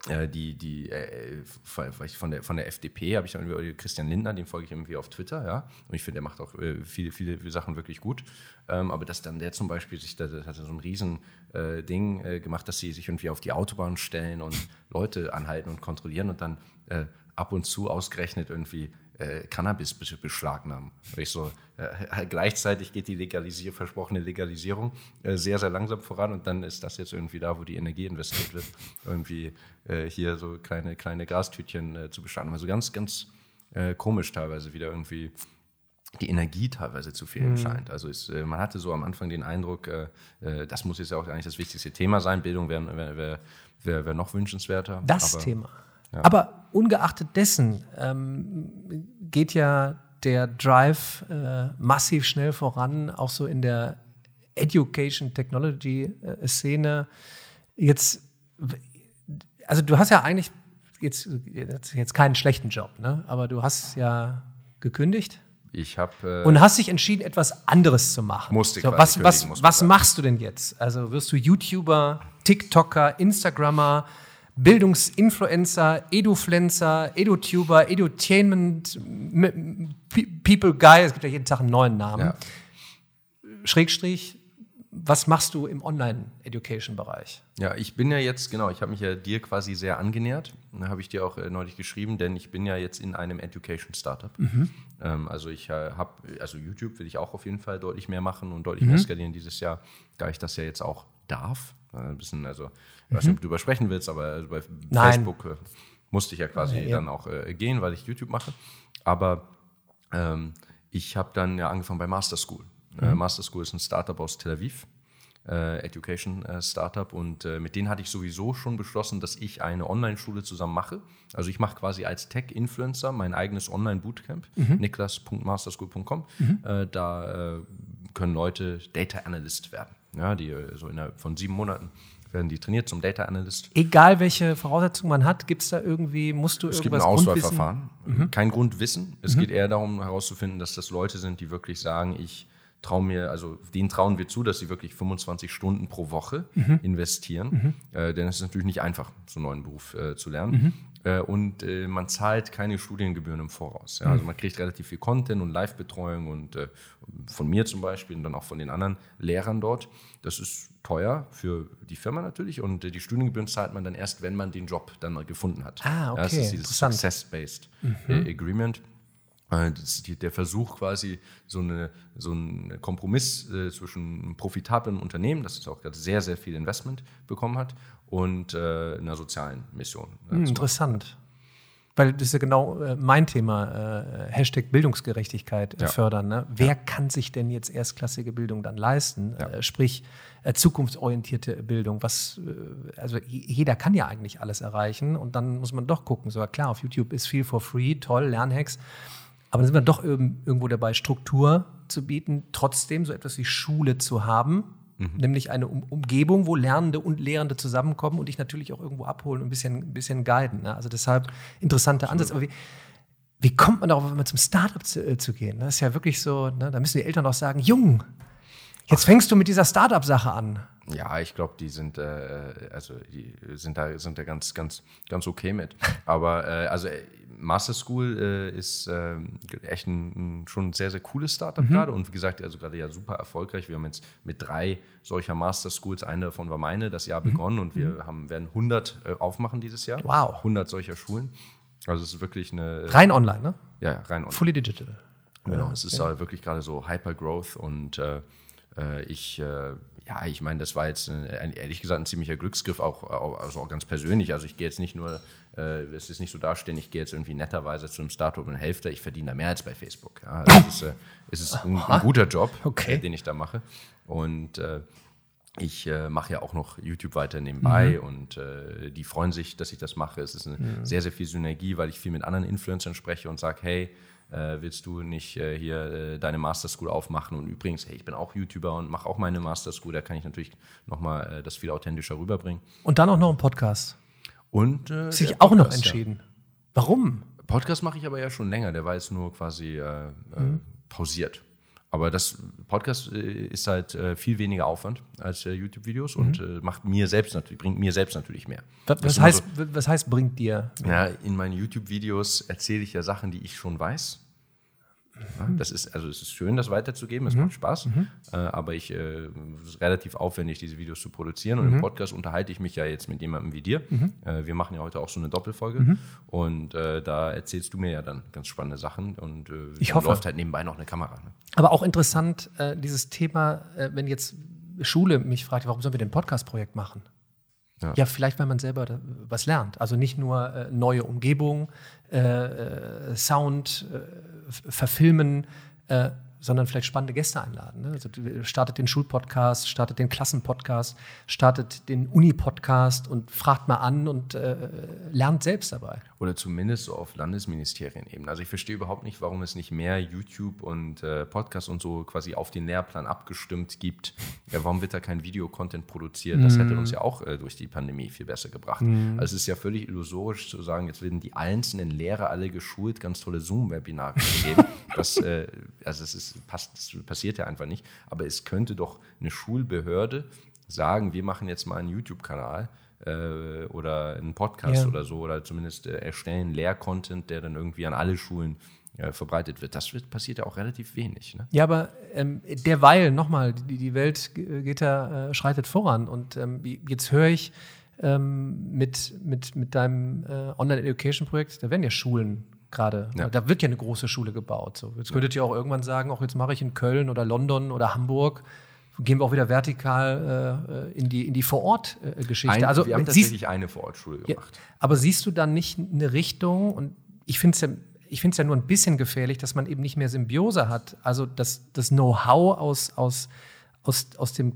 die, die äh, von, der, von der FDP habe ich irgendwie Christian Lindner, den folge ich irgendwie auf Twitter, ja. Und ich finde, der macht auch äh, viele, viele, Sachen wirklich gut. Ähm, aber dass dann der zum Beispiel sich, da hat so ein riesen äh, Ding äh, gemacht, dass sie sich irgendwie auf die Autobahn stellen und Leute anhalten und kontrollieren und dann äh, ab und zu ausgerechnet irgendwie äh, Cannabis beschlagnahmen. Ich so, äh, gleichzeitig geht die Legalisier versprochene Legalisierung äh, sehr, sehr langsam voran und dann ist das jetzt irgendwie da, wo die Energie investiert wird, irgendwie äh, hier so kleine, kleine Grastütchen äh, zu bestanden. Also ganz, ganz äh, komisch teilweise wieder irgendwie die Energie teilweise zu fehlen mhm. scheint. Also ist, man hatte so am Anfang den Eindruck, das muss jetzt ja auch eigentlich das wichtigste Thema sein. Bildung wäre wär, wär, wär, noch wünschenswerter. Das Thema. Ja. Aber ungeachtet dessen ähm, geht ja der Drive äh, massiv schnell voran, auch so in der Education Technology äh, Szene. Jetzt, also du hast ja eigentlich jetzt, jetzt keinen schlechten Job, ne? aber du hast ja gekündigt. Ich habe äh, und hast dich entschieden, etwas anderes zu machen. Musste so, was was, was machst du denn jetzt? Also wirst du YouTuber, TikToker, Instagrammer? Bildungsinfluencer, Edufluencer, Edutuber, Edutainment, People Guy, es gibt ja jeden Tag einen neuen Namen. Ja. Schrägstrich, was machst du im Online-Education-Bereich? Ja, ich bin ja jetzt, genau, ich habe mich ja dir quasi sehr angenähert. Da habe ich dir auch äh, neulich geschrieben, denn ich bin ja jetzt in einem Education-Startup. Mhm. Ähm, also ich äh, habe, also YouTube will ich auch auf jeden Fall deutlich mehr machen und deutlich mhm. mehr skalieren dieses Jahr, da ich das ja jetzt auch darf. Äh, ein bisschen, also ich weiß nicht, ob du darüber sprechen willst, aber also bei Nein. Facebook äh, musste ich ja quasi ja, ja. dann auch äh, gehen, weil ich YouTube mache. Aber ähm, ich habe dann ja angefangen bei Master School. Äh, mhm. Äh, Master School ist ein Startup aus Tel Aviv. Äh, Education äh, Startup und äh, mit denen hatte ich sowieso schon beschlossen, dass ich eine Online-Schule zusammen mache. Also ich mache quasi als Tech-Influencer mein eigenes Online-Bootcamp, mhm. niklas.masterschool.com. Mhm. da können Leute Data Analyst werden, ja, die so innerhalb von sieben Monaten werden die trainiert zum Data Analyst. Egal welche Voraussetzungen man hat, gibt es da irgendwie, musst du es irgendwas Es gibt ein Auswahlverfahren, mhm. kein Grundwissen. Es mhm. geht eher darum herauszufinden, dass das Leute sind, die wirklich sagen, ich traue mir, also denen trauen wir zu, dass sie wirklich 25 Stunden pro Woche mhm. investieren. Mhm. Äh, denn es ist natürlich nicht einfach, so einen neuen Beruf äh, zu lernen. Äh, und äh, man zahlt keine Studiengebühren im Voraus. Ja? Also mhm. man kriegt relativ viel Content und Live-Betreuung und äh, von mir zum Beispiel und dann auch von den anderen Lehrern dort. Das ist teuer für die Firma natürlich und die Studiengebühren zahlt man dann erst, wenn man den Job dann mal gefunden hat. Ah, okay. Ja, das ist dieses Success-Based mhm. Agreement. Äh, der Versuch quasi so, eine, so einen Kompromiss äh, zwischen einem profitablen Unternehmen, das jetzt auch gerade sehr, sehr viel Investment bekommen hat, und äh, einer sozialen Mission. Hm, interessant. Weil das ist ja genau äh, mein Thema, äh, Hashtag Bildungsgerechtigkeit ja. fördern. Ne? Wer ja. kann sich denn jetzt erstklassige Bildung dann leisten? Ja. sprich, zukunftsorientierte Bildung. Was, also jeder kann ja eigentlich alles erreichen und dann muss man doch gucken. So klar, auf YouTube ist viel for free, toll, Lernhacks. Aber dann sind wir doch irgendwo dabei, Struktur zu bieten, trotzdem so etwas wie Schule zu haben, mhm. nämlich eine um Umgebung, wo Lernende und Lehrende zusammenkommen und dich natürlich auch irgendwo abholen und ein bisschen, ein bisschen guiden. Ne? Also deshalb interessanter Ansatz. Aber wie, wie kommt man darauf, wenn man zum Startup zu, äh, zu gehen? Das ist ja wirklich so, ne? da müssen die Eltern auch sagen, Jung, jetzt fängst du mit dieser Startup-Sache an. Ja, ich glaube, die sind, äh, also die sind da, sind da ganz, ganz, ganz okay mit. Aber äh, also Master School äh, ist äh, echt ein, ein, schon sehr, sehr cooles Startup mhm. gerade und wie gesagt, also gerade ja super erfolgreich. Wir haben jetzt mit drei solcher Master Schools, eine davon war meine, das Jahr mhm. begonnen und wir mhm. haben, werden 100 äh, aufmachen dieses Jahr. Wow. 100 solcher Schulen. Also es ist wirklich eine... Rein online, ne? Ja, rein online. Fully digital. Genau, es ist ja. wirklich gerade so Hyper-Growth und äh, äh, ich ja, ich meine, das war jetzt ein, ehrlich gesagt ein ziemlicher Glücksgriff, auch, also auch ganz persönlich. Also ich gehe jetzt nicht nur, äh, es ist nicht so dastehen, ich gehe jetzt irgendwie netterweise zu einem Startup und helfe, ich verdiene da mehr als bei Facebook. Ja, also es ist, äh, es ist ein, ein, guter Job, okay. äh, den ich da mache. Und äh, ich äh, mache ja auch noch YouTube weiter nebenbei mhm. und äh, die freuen sich, dass ich das mache. Es ist eine mhm. sehr, sehr viel Synergie, weil ich viel mit anderen Influencern spreche und sage, hey, äh, willst du nicht äh, hier äh, deine Master School aufmachen? Und übrigens, hey, ich bin auch YouTuber und mache auch meine Master School, da kann ich natürlich nochmal äh, das viel authentischer rüberbringen. Und dann auch noch ein Podcast. Und äh, sich auch noch entschieden. Ja. Warum? Podcast mache ich aber ja schon länger, der war jetzt nur quasi äh, mhm. pausiert. Aber das Podcast äh, ist halt äh, viel weniger Aufwand als äh, YouTube-Videos und äh, macht mir selbst natürlich, bringt mir selbst natürlich mehr. Was, was heißt, was heißt bringt dir? ja, in meinen YouTube-Videos erzähle ich ja Sachen, die ich schon weiß. Das ist, also es ist schön, das weiterzugeben, es macht Spaß, äh, aber ich, äh, es ist relativ aufwendig, diese Videos zu produzieren und im Podcast unterhalte ich mich ja jetzt mit jemandem wie dir. Äh, wir machen ja heute auch so eine Doppelfolge und äh, da erzählst du mir ja dann ganz spannende Sachen und äh, Ich hoffe. läuft halt nebenbei noch eine Kamera. Ne? Aber auch interessant, äh, dieses Thema, wenn jetzt Schule mich fragt, warum sollen wir denn ein Podcast-Projekt machen? Ja. Ja. vielleicht, weil man selber was lernt. Also nicht nur neue Umgebung, Sound, verfilmen, äh, sondern vielleicht spannende Gäste einladen. Ne? Also startet den Schulpodcast, startet den Klassenpodcast, startet den Uni-Podcast und fragt mal an und äh, lernt selbst dabei. Oder zumindest so auf Landesministerienebene. Also ich verstehe überhaupt nicht, warum es nicht mehr YouTube und äh, Podcasts und so quasi auf den Lehrplan abgestimmt gibt. Ja, warum wird da kein Videocontent produziert? Das hätte uns ja auch äh, durch die Pandemie viel besser gebracht. Also es ist ja völlig illusorisch zu sagen, jetzt werden die einzelnen Lehrer alle geschult, ganz tolle Zoom-Webinare zu geben. Das, äh, also es ist, passt, das passiert ja einfach nicht. Aber es könnte doch eine Schulbehörde sagen, wir machen jetzt mal einen YouTube-Kanal äh, oder einen Podcast Ja. oder so oder zumindest äh, erstellen Lehrcontent, der dann irgendwie an alle Schulen äh, verbreitet wird. Das wird, passiert ja auch relativ wenig. Ne? Ja, aber ähm, derweil, nochmal, die, die Welt ge- geht da, äh, schreitet voran. Und ähm, jetzt höre ich ähm, mit, mit, mit deinem äh, Online-Education-Projekt, da werden ja Schulen gerade, Ja. da wird ja eine große Schule gebaut. So. Jetzt könntet ihr auch irgendwann sagen, auch jetzt mache ich in Köln oder London oder Hamburg, gehen wir auch wieder vertikal äh, in die, in die Vor-Ort-Geschichte. Ein, also, wir haben siehst- tatsächlich eine Vorortschule ja, gemacht. aber siehst du dann nicht eine Richtung und ich finde es ja, ich finde es ja nur ein bisschen gefährlich, dass man eben nicht mehr Symbiose hat. Also das, das Know-how aus, aus, aus, aus dem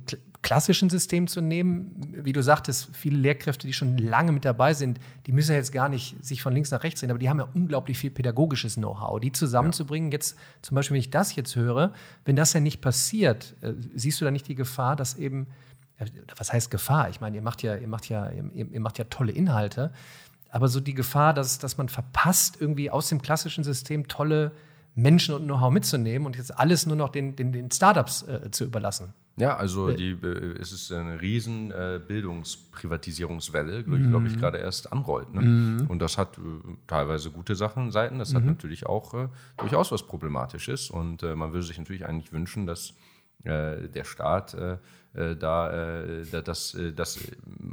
klassischen System zu nehmen, wie du sagtest, viele Lehrkräfte, die schon lange mit dabei sind, die müssen ja jetzt gar nicht sich von links nach rechts drehen, aber die haben ja unglaublich viel pädagogisches Know-how. Die zusammenzubringen, jetzt zum Beispiel, wenn ich das jetzt höre, wenn das ja nicht passiert, äh, siehst du da nicht die Gefahr, dass eben was heißt Gefahr? Ich meine, ihr macht ja, ihr macht ja, ihr, ihr macht ja tolle Inhalte, aber so die Gefahr, dass, dass man verpasst, irgendwie aus dem klassischen System tolle Menschen und Know-how mitzunehmen und jetzt alles nur noch den, den, den Startups äh, zu überlassen. Ja, also die, äh, es ist eine riesen äh, Bildungsprivatisierungswelle, die, glaube ich, gerade erst anrollt. Ne? Und das hat äh, teilweise gute Sachen, Seiten, das hat natürlich auch äh, durchaus was Problematisches. Und äh, man würde sich natürlich eigentlich wünschen, dass äh, der Staat da, da das, das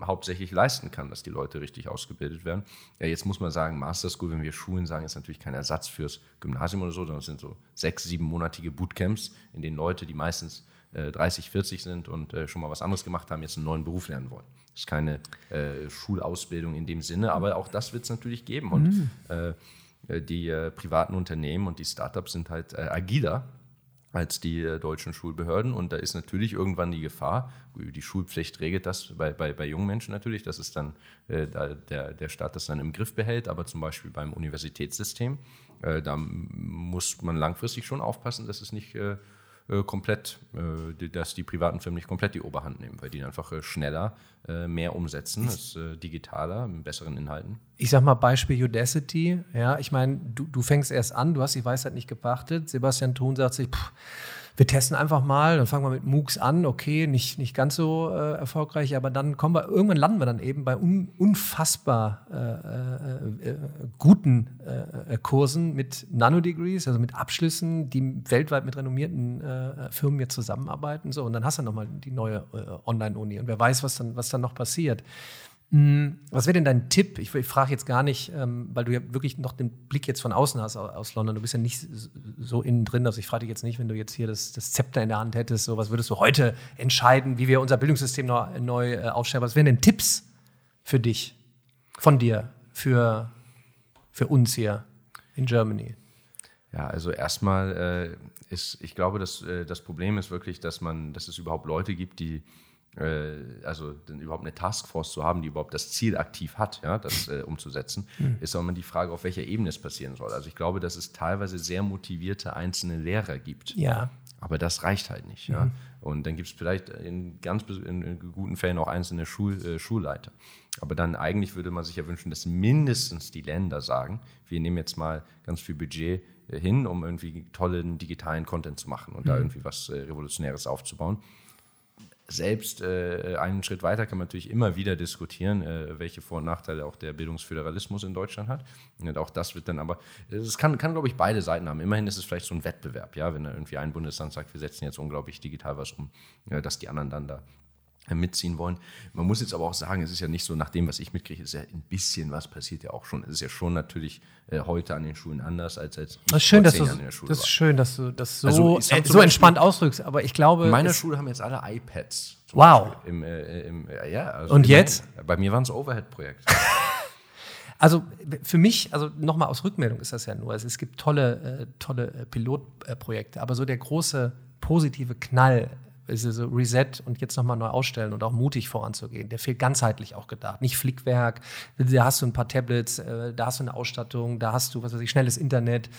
hauptsächlich leisten kann, dass die Leute richtig ausgebildet werden. Ja, jetzt muss man sagen, Master School, wenn wir Schulen sagen, ist natürlich kein Ersatz fürs Gymnasium oder so, sondern es sind so sechs, siebenmonatige Bootcamps, in denen Leute, die meistens 30, 40 sind und äh, schon mal was anderes gemacht haben, jetzt einen neuen Beruf lernen wollen. Das ist keine äh, Schulausbildung in dem Sinne, aber auch das wird es natürlich geben. Und äh, die äh, privaten Unternehmen und die Startups sind halt äh, agiler als die äh, deutschen Schulbehörden. Und da ist natürlich irgendwann die Gefahr, die Schulpflicht regelt das bei, bei, bei jungen Menschen natürlich, dass es dann äh, da der, der Staat das dann im Griff behält, aber zum Beispiel beim Universitätssystem, äh, da muss man langfristig schon aufpassen, dass es nicht äh, äh, komplett, äh, dass die privaten Firmen nicht komplett die Oberhand nehmen, weil die einfach äh, schneller äh, mehr umsetzen, ist äh, digitaler, mit besseren Inhalten. Ich sag mal Beispiel Udacity. Ja, ich meine, du, du fängst erst an, du hast die Weisheit nicht gepachtet. Sebastian Thun sagt sich, pff, wir testen einfach mal, dann fangen wir mit MOOCs an, okay, nicht, nicht ganz so äh, erfolgreich, aber dann kommen wir, irgendwann landen wir dann eben bei un, unfassbar äh, äh, äh, guten äh, äh, Kursen mit Nanodegrees, also mit Abschlüssen, die weltweit mit renommierten äh, Firmen jetzt zusammenarbeiten. So, und dann hast du nochmal die neue äh, Online-Uni und wer weiß, was dann, was dann noch passiert. Was wäre denn dein Tipp? Ich, ich frage jetzt gar nicht, ähm, weil du ja wirklich noch den Blick jetzt von außen hast au- aus London. Du bist ja nicht so innen drin. Also ich frage dich jetzt nicht, wenn du jetzt hier das, das Zepter in der Hand hättest, so was würdest du heute entscheiden, wie wir unser Bildungssystem noch, neu äh, aufstellen? Was wären denn Tipps für dich, von dir, für, für uns hier in Germany? Ja, also erstmal äh, ist, ich glaube, dass äh, das Problem ist wirklich, dass man, dass es überhaupt Leute gibt, die also dann überhaupt eine Taskforce zu haben, die überhaupt das Ziel aktiv hat, ja, das äh, umzusetzen, ist auch immer die Frage, auf welcher Ebene es passieren soll. Also ich glaube, dass es teilweise sehr motivierte einzelne Lehrer gibt. Ja. Aber das reicht halt nicht. Ja? Und dann gibt es vielleicht in ganz in, in guten Fällen auch einzelne Schul, äh, Schulleiter. Aber dann eigentlich würde man sich ja wünschen, dass mindestens die Länder sagen, wir nehmen jetzt mal ganz viel Budget hin, um irgendwie tollen digitalen Content zu machen und mhm. da irgendwie was äh, Revolutionäres aufzubauen selbst äh, einen Schritt weiter kann man natürlich immer wieder diskutieren, äh, welche Vor- und Nachteile auch der Bildungsföderalismus in Deutschland hat. Und auch das wird dann aber, es kann, kann glaube ich, beide Seiten haben. Immerhin ist es vielleicht so ein Wettbewerb, ja, wenn irgendwie ein Bundesland sagt, wir setzen jetzt unglaublich digital was um, ja, dass die anderen dann da mitziehen wollen. Man muss jetzt aber auch sagen, es ist ja nicht so, nach dem, was ich mitkriege, ist ja ein bisschen was passiert ja auch schon. Es ist ja schon natürlich äh, heute an den Schulen anders als als das ist schön, dass du, Das ist schön, dass du das so, also, äh, so entspannt ausdrückst. Aber ich glaube, in meiner Schule haben jetzt alle iPads. Wow. Im, äh, im, äh, ja, also Und jetzt? Mein, bei mir waren es Overhead-Projekte. Also für mich, also nochmal aus Rückmeldung ist das ja nur, also es gibt tolle, äh, tolle äh, Pilotprojekte, aber so der große positive Knall ist so Reset und jetzt nochmal neu ausstellen und auch mutig voranzugehen. Der fehlt ganzheitlich auch gedacht. Nicht Flickwerk, da hast du ein paar Tablets, äh, da hast du eine Ausstattung, da hast du, was weiß ich, schnelles Internet.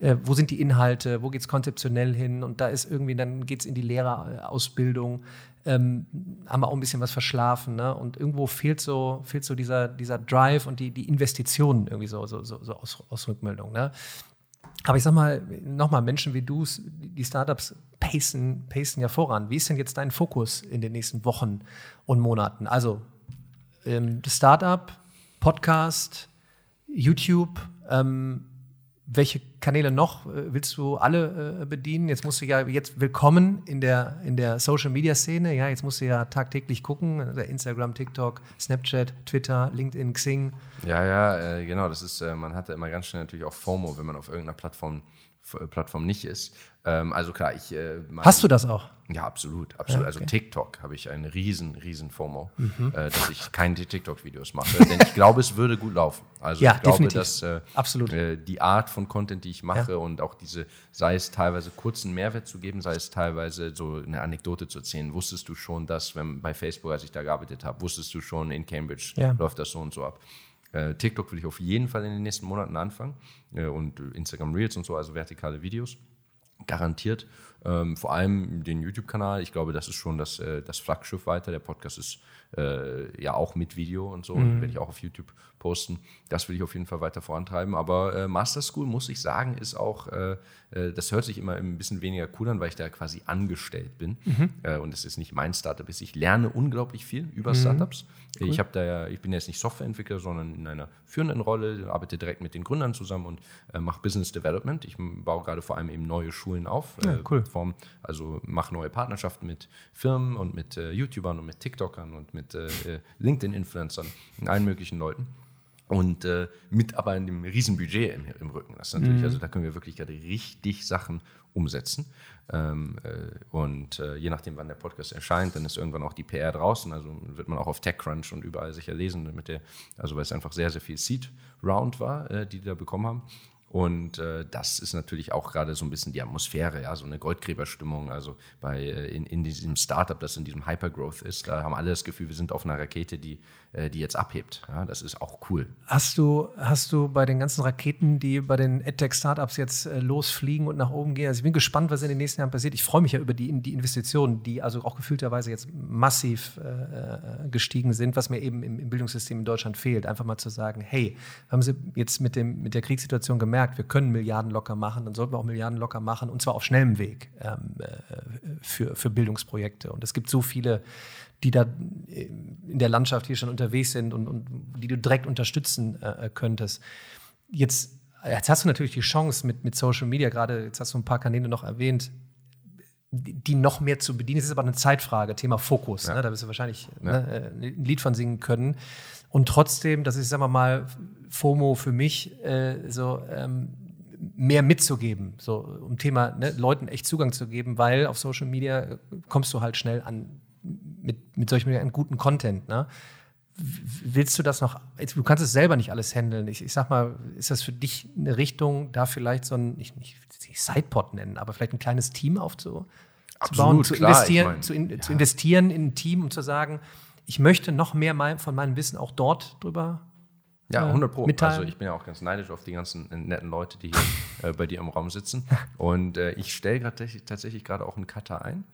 Äh, wo sind die Inhalte? Wo geht es konzeptionell hin? Und da ist irgendwie, dann geht es in die Lehrerausbildung. Ähm, haben wir auch ein bisschen was verschlafen. Ne? Und irgendwo fehlt so, fehlt so dieser, dieser Drive und die, die Investitionen irgendwie so, so, so, so aus, aus Rückmeldung. Ne? Aber ich sag mal, nochmal, Menschen wie du, die Startups pacen, pacen ja voran. Wie ist denn jetzt dein Fokus in den nächsten Wochen und Monaten? Also, ähm, Startup, Podcast, YouTube, ähm, welche Kanäle noch äh, willst du alle äh, bedienen? Jetzt musst du ja jetzt willkommen in der, in der Social Media Szene. Ja, jetzt musst du ja tagtäglich gucken. Instagram, TikTok, Snapchat, Twitter, LinkedIn, Xing. Ja, ja, äh, genau. Das ist, man hatte immer ganz schnell natürlich auch FOMO, wenn man auf irgendeiner Plattform Plattform nicht ist. Ähm, also klar, ich. Hast du das auch? Ja, absolut. absolut. Ja, also okay. Also TikTok habe ich einen riesen, riesen FOMO, mhm. äh, dass ich keine TikTok-Videos mache. denn ich glaube, es würde gut laufen. Also ja, ich glaube, definitiv. dass äh, absolut. Äh, die Art von Content, die ich mache ja. und auch diese, sei es teilweise kurzen Mehrwert zu geben, sei es teilweise so eine Anekdote zu erzählen. Wusstest du schon, dass, wenn bei Facebook, als ich da gearbeitet habe, wusstest du schon, in Cambridge läuft das so und so ab. Äh, TikTok will ich auf jeden Fall in den nächsten Monaten anfangen äh, und Instagram Reels und so, also vertikale Videos. Garantiert. Ähm, vor allem den YouTube-Kanal. Ich glaube, das ist schon das, äh, das Flaggschiff weiter. Der Podcast ist äh, ja auch mit Video und so. Mhm. Werde ich auch auf YouTube posten. Das will ich auf jeden Fall weiter vorantreiben. Aber äh, Master School, muss ich sagen, ist auch, äh, äh, das hört sich immer ein bisschen weniger cool an, weil ich da quasi angestellt bin. Mhm. Äh, und es ist nicht mein Startup. Ich lerne unglaublich viel über mhm. Startups. Cool. Ich, da ja, ich bin jetzt nicht Softwareentwickler, sondern in einer führenden Rolle, arbeite direkt mit den Gründern zusammen und äh, mache Business Development. Ich baue gerade vor allem eben neue Schulen auf. Ja, cool. Form, also mache neue Partnerschaften mit Firmen und mit YouTubern und mit TikTokern und mit LinkedIn-Influencern und allen möglichen Leuten und äh, mit aber einem riesen Budget im, im Rücken. Das ist natürlich, mhm. also da können wir wirklich gerade richtig Sachen umsetzen. Ähm, äh, und äh, je nachdem, wann der Podcast erscheint, dann ist irgendwann auch die PR draußen. Also wird man auch auf TechCrunch und überall sicher lesen, mit der, also weil es einfach sehr, sehr viel Seed Round war, äh, die die da bekommen haben. Und äh, das ist natürlich auch gerade so ein bisschen die Atmosphäre, ja, so eine Goldgräberstimmung. Also bei, äh, in, in diesem Startup, das in diesem Hypergrowth ist, da haben alle das Gefühl, wir sind auf einer Rakete, die, äh, die jetzt abhebt. Ja, das ist auch cool. Hast du, hast du bei den ganzen Raketen, die bei den EdTech-Startups jetzt äh, losfliegen und nach oben gehen, also ich bin gespannt, was in den nächsten Jahren passiert. Ich freue mich ja über die, die Investitionen, die also auch gefühlterweise jetzt massiv äh, gestiegen sind, was mir eben im, im Bildungssystem in Deutschland fehlt. Einfach mal zu sagen, hey, haben Sie jetzt mit, dem, mit der Kriegssituation gemerkt, merkt, wir können Milliarden locker machen, dann sollten wir auch Milliarden locker machen und zwar auf schnellem Weg ähm, äh, für, für Bildungsprojekte. Und es gibt so viele, die da äh, in der Landschaft hier schon unterwegs sind und, und die du direkt unterstützen äh, könntest. Jetzt, jetzt hast du natürlich die Chance mit, mit Social Media, gerade jetzt hast du ein paar Kanäle noch erwähnt, die noch mehr zu bedienen. Es ist aber eine Zeitfrage, Thema Fokus. Ja. Ne? Da wirst du wahrscheinlich ja. ne, äh, ein Lied von singen können. Und trotzdem, das ist, sagen wir mal, FOMO für mich, äh, so ähm, mehr mitzugeben, so um Thema ne, Leuten echt Zugang zu geben, weil auf Social Media kommst du halt schnell an mit, mit solchen an guten Content. Ne? Willst du das noch? Du kannst es selber nicht alles handeln. Ich, ich sag mal, ist das für dich eine Richtung, da vielleicht so ein, ich, ich, Sidepod nennen, aber vielleicht ein kleines Team aufzubauen, Absolut, zu, klar, investieren, ich mein, zu, in, ja. zu investieren in ein Team und zu sagen, ich möchte noch mehr von meinem Wissen auch dort drüber ja, 100 Pro. Mitteilen. Also ich bin ja auch ganz neidisch auf die ganzen äh, netten Leute, die hier äh, bei dir im Raum sitzen. Und äh, ich stelle tatsächlich, tatsächlich gerade auch einen Cutter ein.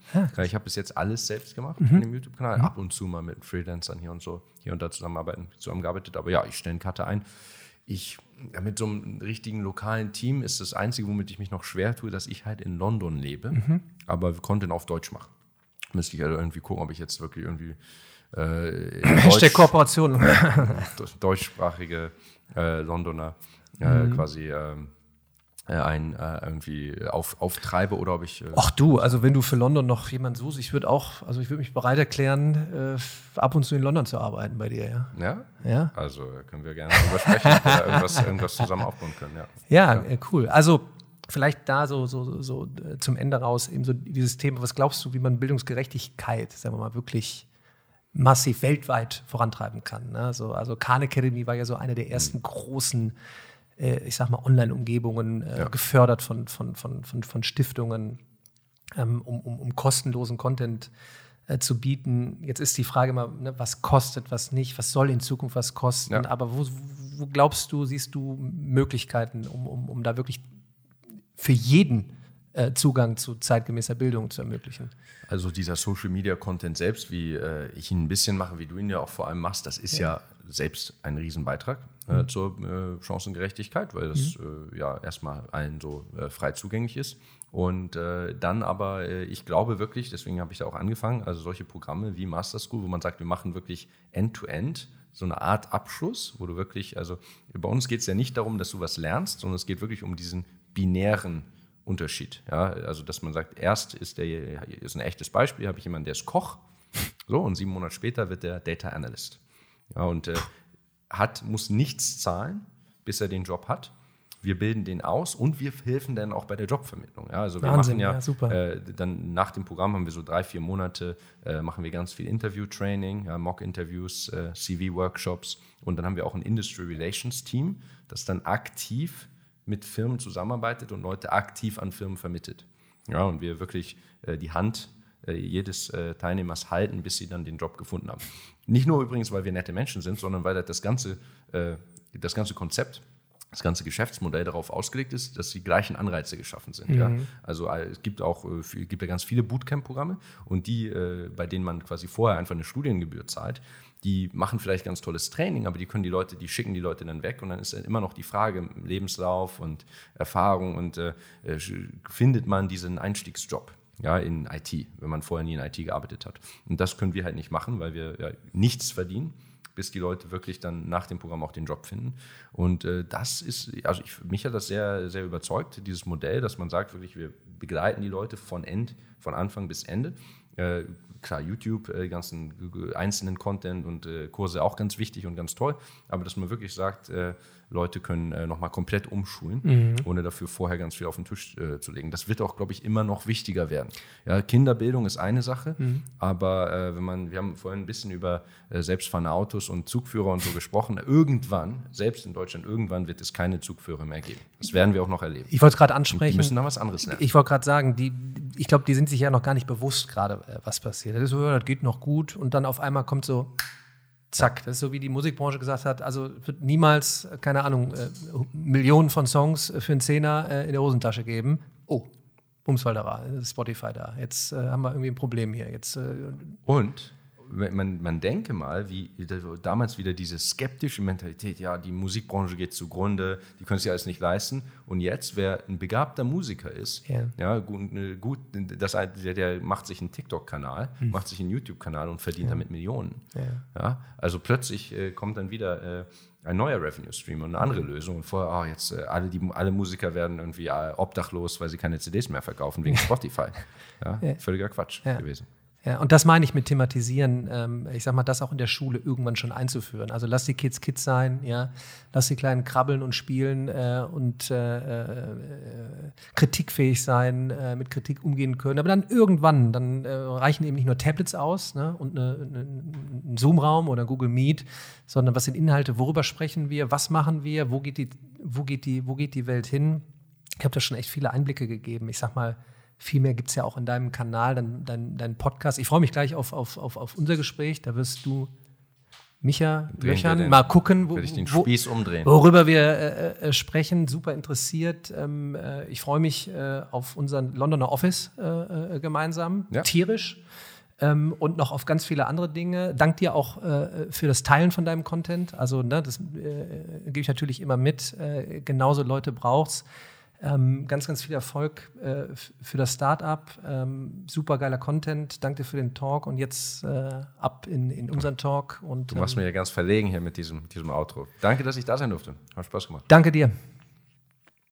Ich habe bis jetzt alles selbst gemacht mhm. in dem YouTube-Kanal. Mhm. Ab und zu mal mit Freelancern hier und so, hier und da zusammenarbeiten, zusammengearbeitet. Aber ja, ich stelle einen Cutter ein ich mit so einem richtigen lokalen Team ist das Einzige, womit ich mich noch schwer tue, dass ich halt in London lebe, mhm. aber Content auf Deutsch mache. Müsste ich also irgendwie gucken, ob ich jetzt wirklich irgendwie äh, Hashtag Kooperation. deutschsprachige äh, Londoner äh, mhm. quasi ähm, äh, ein äh, irgendwie auf, auftreibe oder ob ich. Äh Ach du, also wenn du für London noch jemanden suchst, ich würde auch, also ich würde mich bereit erklären, ab und zu in London zu arbeiten bei dir, ja. Ja? Ja. Also können wir gerne darüber sprechen, oder irgendwas, irgendwas zusammen aufbauen können, ja. Ja, ja. Cool. Also vielleicht da so, so, so zum Ende raus eben so dieses Thema, was glaubst du, wie man Bildungsgerechtigkeit, sagen wir mal, wirklich massiv weltweit vorantreiben kann. Ne? So, also Khan Academy war ja so eine der ersten mhm. großen äh, ich sag mal, Online-Umgebungen äh, ja. gefördert von, von, von, von, von Stiftungen, ähm, um, um, um kostenlosen Content äh, zu bieten. Jetzt ist die Frage mal, ne, was kostet, was nicht, was soll in Zukunft was kosten. Ja. Aber wo, wo, glaubst du, siehst du Möglichkeiten, um, um, um da wirklich für jeden äh, Zugang zu zeitgemäßer Bildung zu ermöglichen? Also dieser Social Media Content selbst, wie äh, ich ihn ein bisschen mache, wie du ihn ja auch vor allem machst, das ist ja, ja selbst ein Riesenbeitrag äh, mhm. zur äh, Chancengerechtigkeit, weil das mhm. äh, ja erstmal allen so frei zugänglich ist. Und äh, dann aber, äh, ich glaube wirklich, deswegen habe ich da auch angefangen, also solche Programme wie Master School, wo man sagt, wir machen wirklich End-to-End, -End, so eine Art Abschluss, wo du wirklich, also bei uns geht es ja nicht darum, dass du was lernst, sondern es geht wirklich um diesen binären Unterschied. Ja? Also, dass man sagt, erst ist der, ist ein echtes Beispiel, habe ich jemanden, der ist Koch, so, und sieben Monate später wird der Data Analyst. Ja, und äh, hat, muss nichts zahlen, bis er den Job hat. Wir bilden den aus und wir helfen dann auch bei der Jobvermittlung. Ja, also wir Wahnsinn, machen ja, ja super. Äh, dann nach dem Programm haben wir so drei, vier Monate, äh, machen wir ganz viel Interview-Training, ja, Mock-Interviews, äh, CV-Workshops und dann haben wir auch ein Industry Relations Team, das dann aktiv mit Firmen zusammenarbeitet und Leute aktiv an Firmen vermittelt. Ja, und wir wirklich äh, die Hand äh, jedes äh, Teilnehmers halten, bis sie dann den Job gefunden haben. Nicht nur übrigens, weil wir nette Menschen sind, sondern weil das ganze, äh, das ganze Konzept das ganze Geschäftsmodell darauf ausgelegt ist, dass die gleichen Anreize geschaffen sind. Mhm. Ja? Also es gibt auch es gibt ja ganz viele Bootcamp-Programme und die, bei denen man quasi vorher einfach eine Studiengebühr zahlt, die machen vielleicht ganz tolles Training, aber die können die Leute, die schicken die Leute dann weg und dann ist dann immer noch die Frage Lebenslauf und Erfahrung und äh, findet man diesen Einstiegsjob ja, in IT, wenn man vorher nie in IT gearbeitet hat. Und das können wir halt nicht machen, weil wir ja nichts verdienen, bis die Leute wirklich dann nach dem Programm auch den Job finden. Und äh, das ist, also ich, mich hat das sehr, sehr überzeugt, dieses Modell, dass man sagt, wirklich, wir begleiten die Leute von End, von Anfang bis Ende. Äh, klar, YouTube, äh, ganzen einzelnen Content und äh, Kurse auch ganz wichtig und ganz toll, aber dass man wirklich sagt, äh, Leute können äh, nochmal komplett umschulen, mhm. ohne dafür vorher ganz viel auf den Tisch äh, zu legen. Das wird auch, glaube ich, immer noch wichtiger werden. Ja, Kinderbildung ist eine Sache, mhm. aber äh, wenn man, wir haben vorhin ein bisschen über äh, selbstfahrende Autos und Zugführer und so gesprochen, irgendwann, selbst in Deutschland, irgendwann wird es keine Zugführer mehr geben. Das werden wir auch noch erleben. Ich wollte es gerade ansprechen. Und die müssen da was anderes lernen. Ich wollte gerade sagen, die, ich glaube, die sind sich ja noch gar nicht bewusst gerade, äh, was passiert. Das, ist das geht noch gut und dann auf einmal kommt so, zack. Das ist so, wie die Musikbranche gesagt hat, also wird niemals, keine Ahnung, äh, Millionen von Songs für einen Zehner äh, in der Hosentasche geben. Oh, Bumsfall da war, Spotify da. Jetzt äh, haben wir irgendwie ein Problem hier. Jetzt, äh, und man, man denke mal, wie damals wieder diese skeptische Mentalität, ja, die Musikbranche geht zugrunde, die können sich alles nicht leisten. Und jetzt, wer ein begabter Musiker ist, ja, ja gut, ne, gut das, der, der macht sich einen TikTok-Kanal, hm. macht sich einen YouTube-Kanal und verdient ja. damit Millionen. Ja. ja. also plötzlich äh, kommt dann wieder äh, ein neuer Revenue-Stream und eine andere Lösung. Und vorher, oh, jetzt äh, alle, die, alle Musiker werden irgendwie äh, obdachlos, weil sie keine CDs mehr verkaufen wegen Spotify. Ja, Völliger Quatsch gewesen. Ja, und das meine ich mit thematisieren, ähm, ich sag mal, das auch in der Schule irgendwann schon einzuführen. Also lass die Kids Kids sein, ja, lass die Kleinen krabbeln und spielen äh, und äh, äh, kritikfähig sein, äh, mit Kritik umgehen können. Aber dann irgendwann, dann äh, reichen eben nicht nur Tablets aus ne, und eine, eine, ein Zoom-Raum oder Google Meet, sondern was sind Inhalte, worüber sprechen wir, was machen wir, wo geht die, wo geht die, wo geht die Welt hin? Ich habe da schon echt viele Einblicke gegeben. Ich sag mal, viel mehr gibt es ja auch in deinem Kanal, dein, dein, dein Podcast. Ich freue mich gleich auf, auf, auf, auf unser Gespräch. Da wirst du Micha Drehen löchern, mal gucken, wo, umdrehen. worüber wir äh, äh, sprechen. Super interessiert. Ähm, äh, ich freue mich äh, auf unseren Londoner Office äh, gemeinsam. Ja. Tierisch. ähm, und noch auf ganz viele andere Dinge. Dank dir auch für das Teilen von deinem Content. Also, ne, das gebe ich natürlich immer mit. Genauso Leute braucht's. Ähm, ganz, ganz viel Erfolg äh, für das Startup. Ähm, super geiler Content. Danke dir für den Talk und jetzt äh, ab in, in unseren Talk. Und, du machst ähm, mir ja ganz verlegen hier mit diesem, diesem Outro. Danke, dass ich da sein durfte. Hat Spaß gemacht. Danke dir.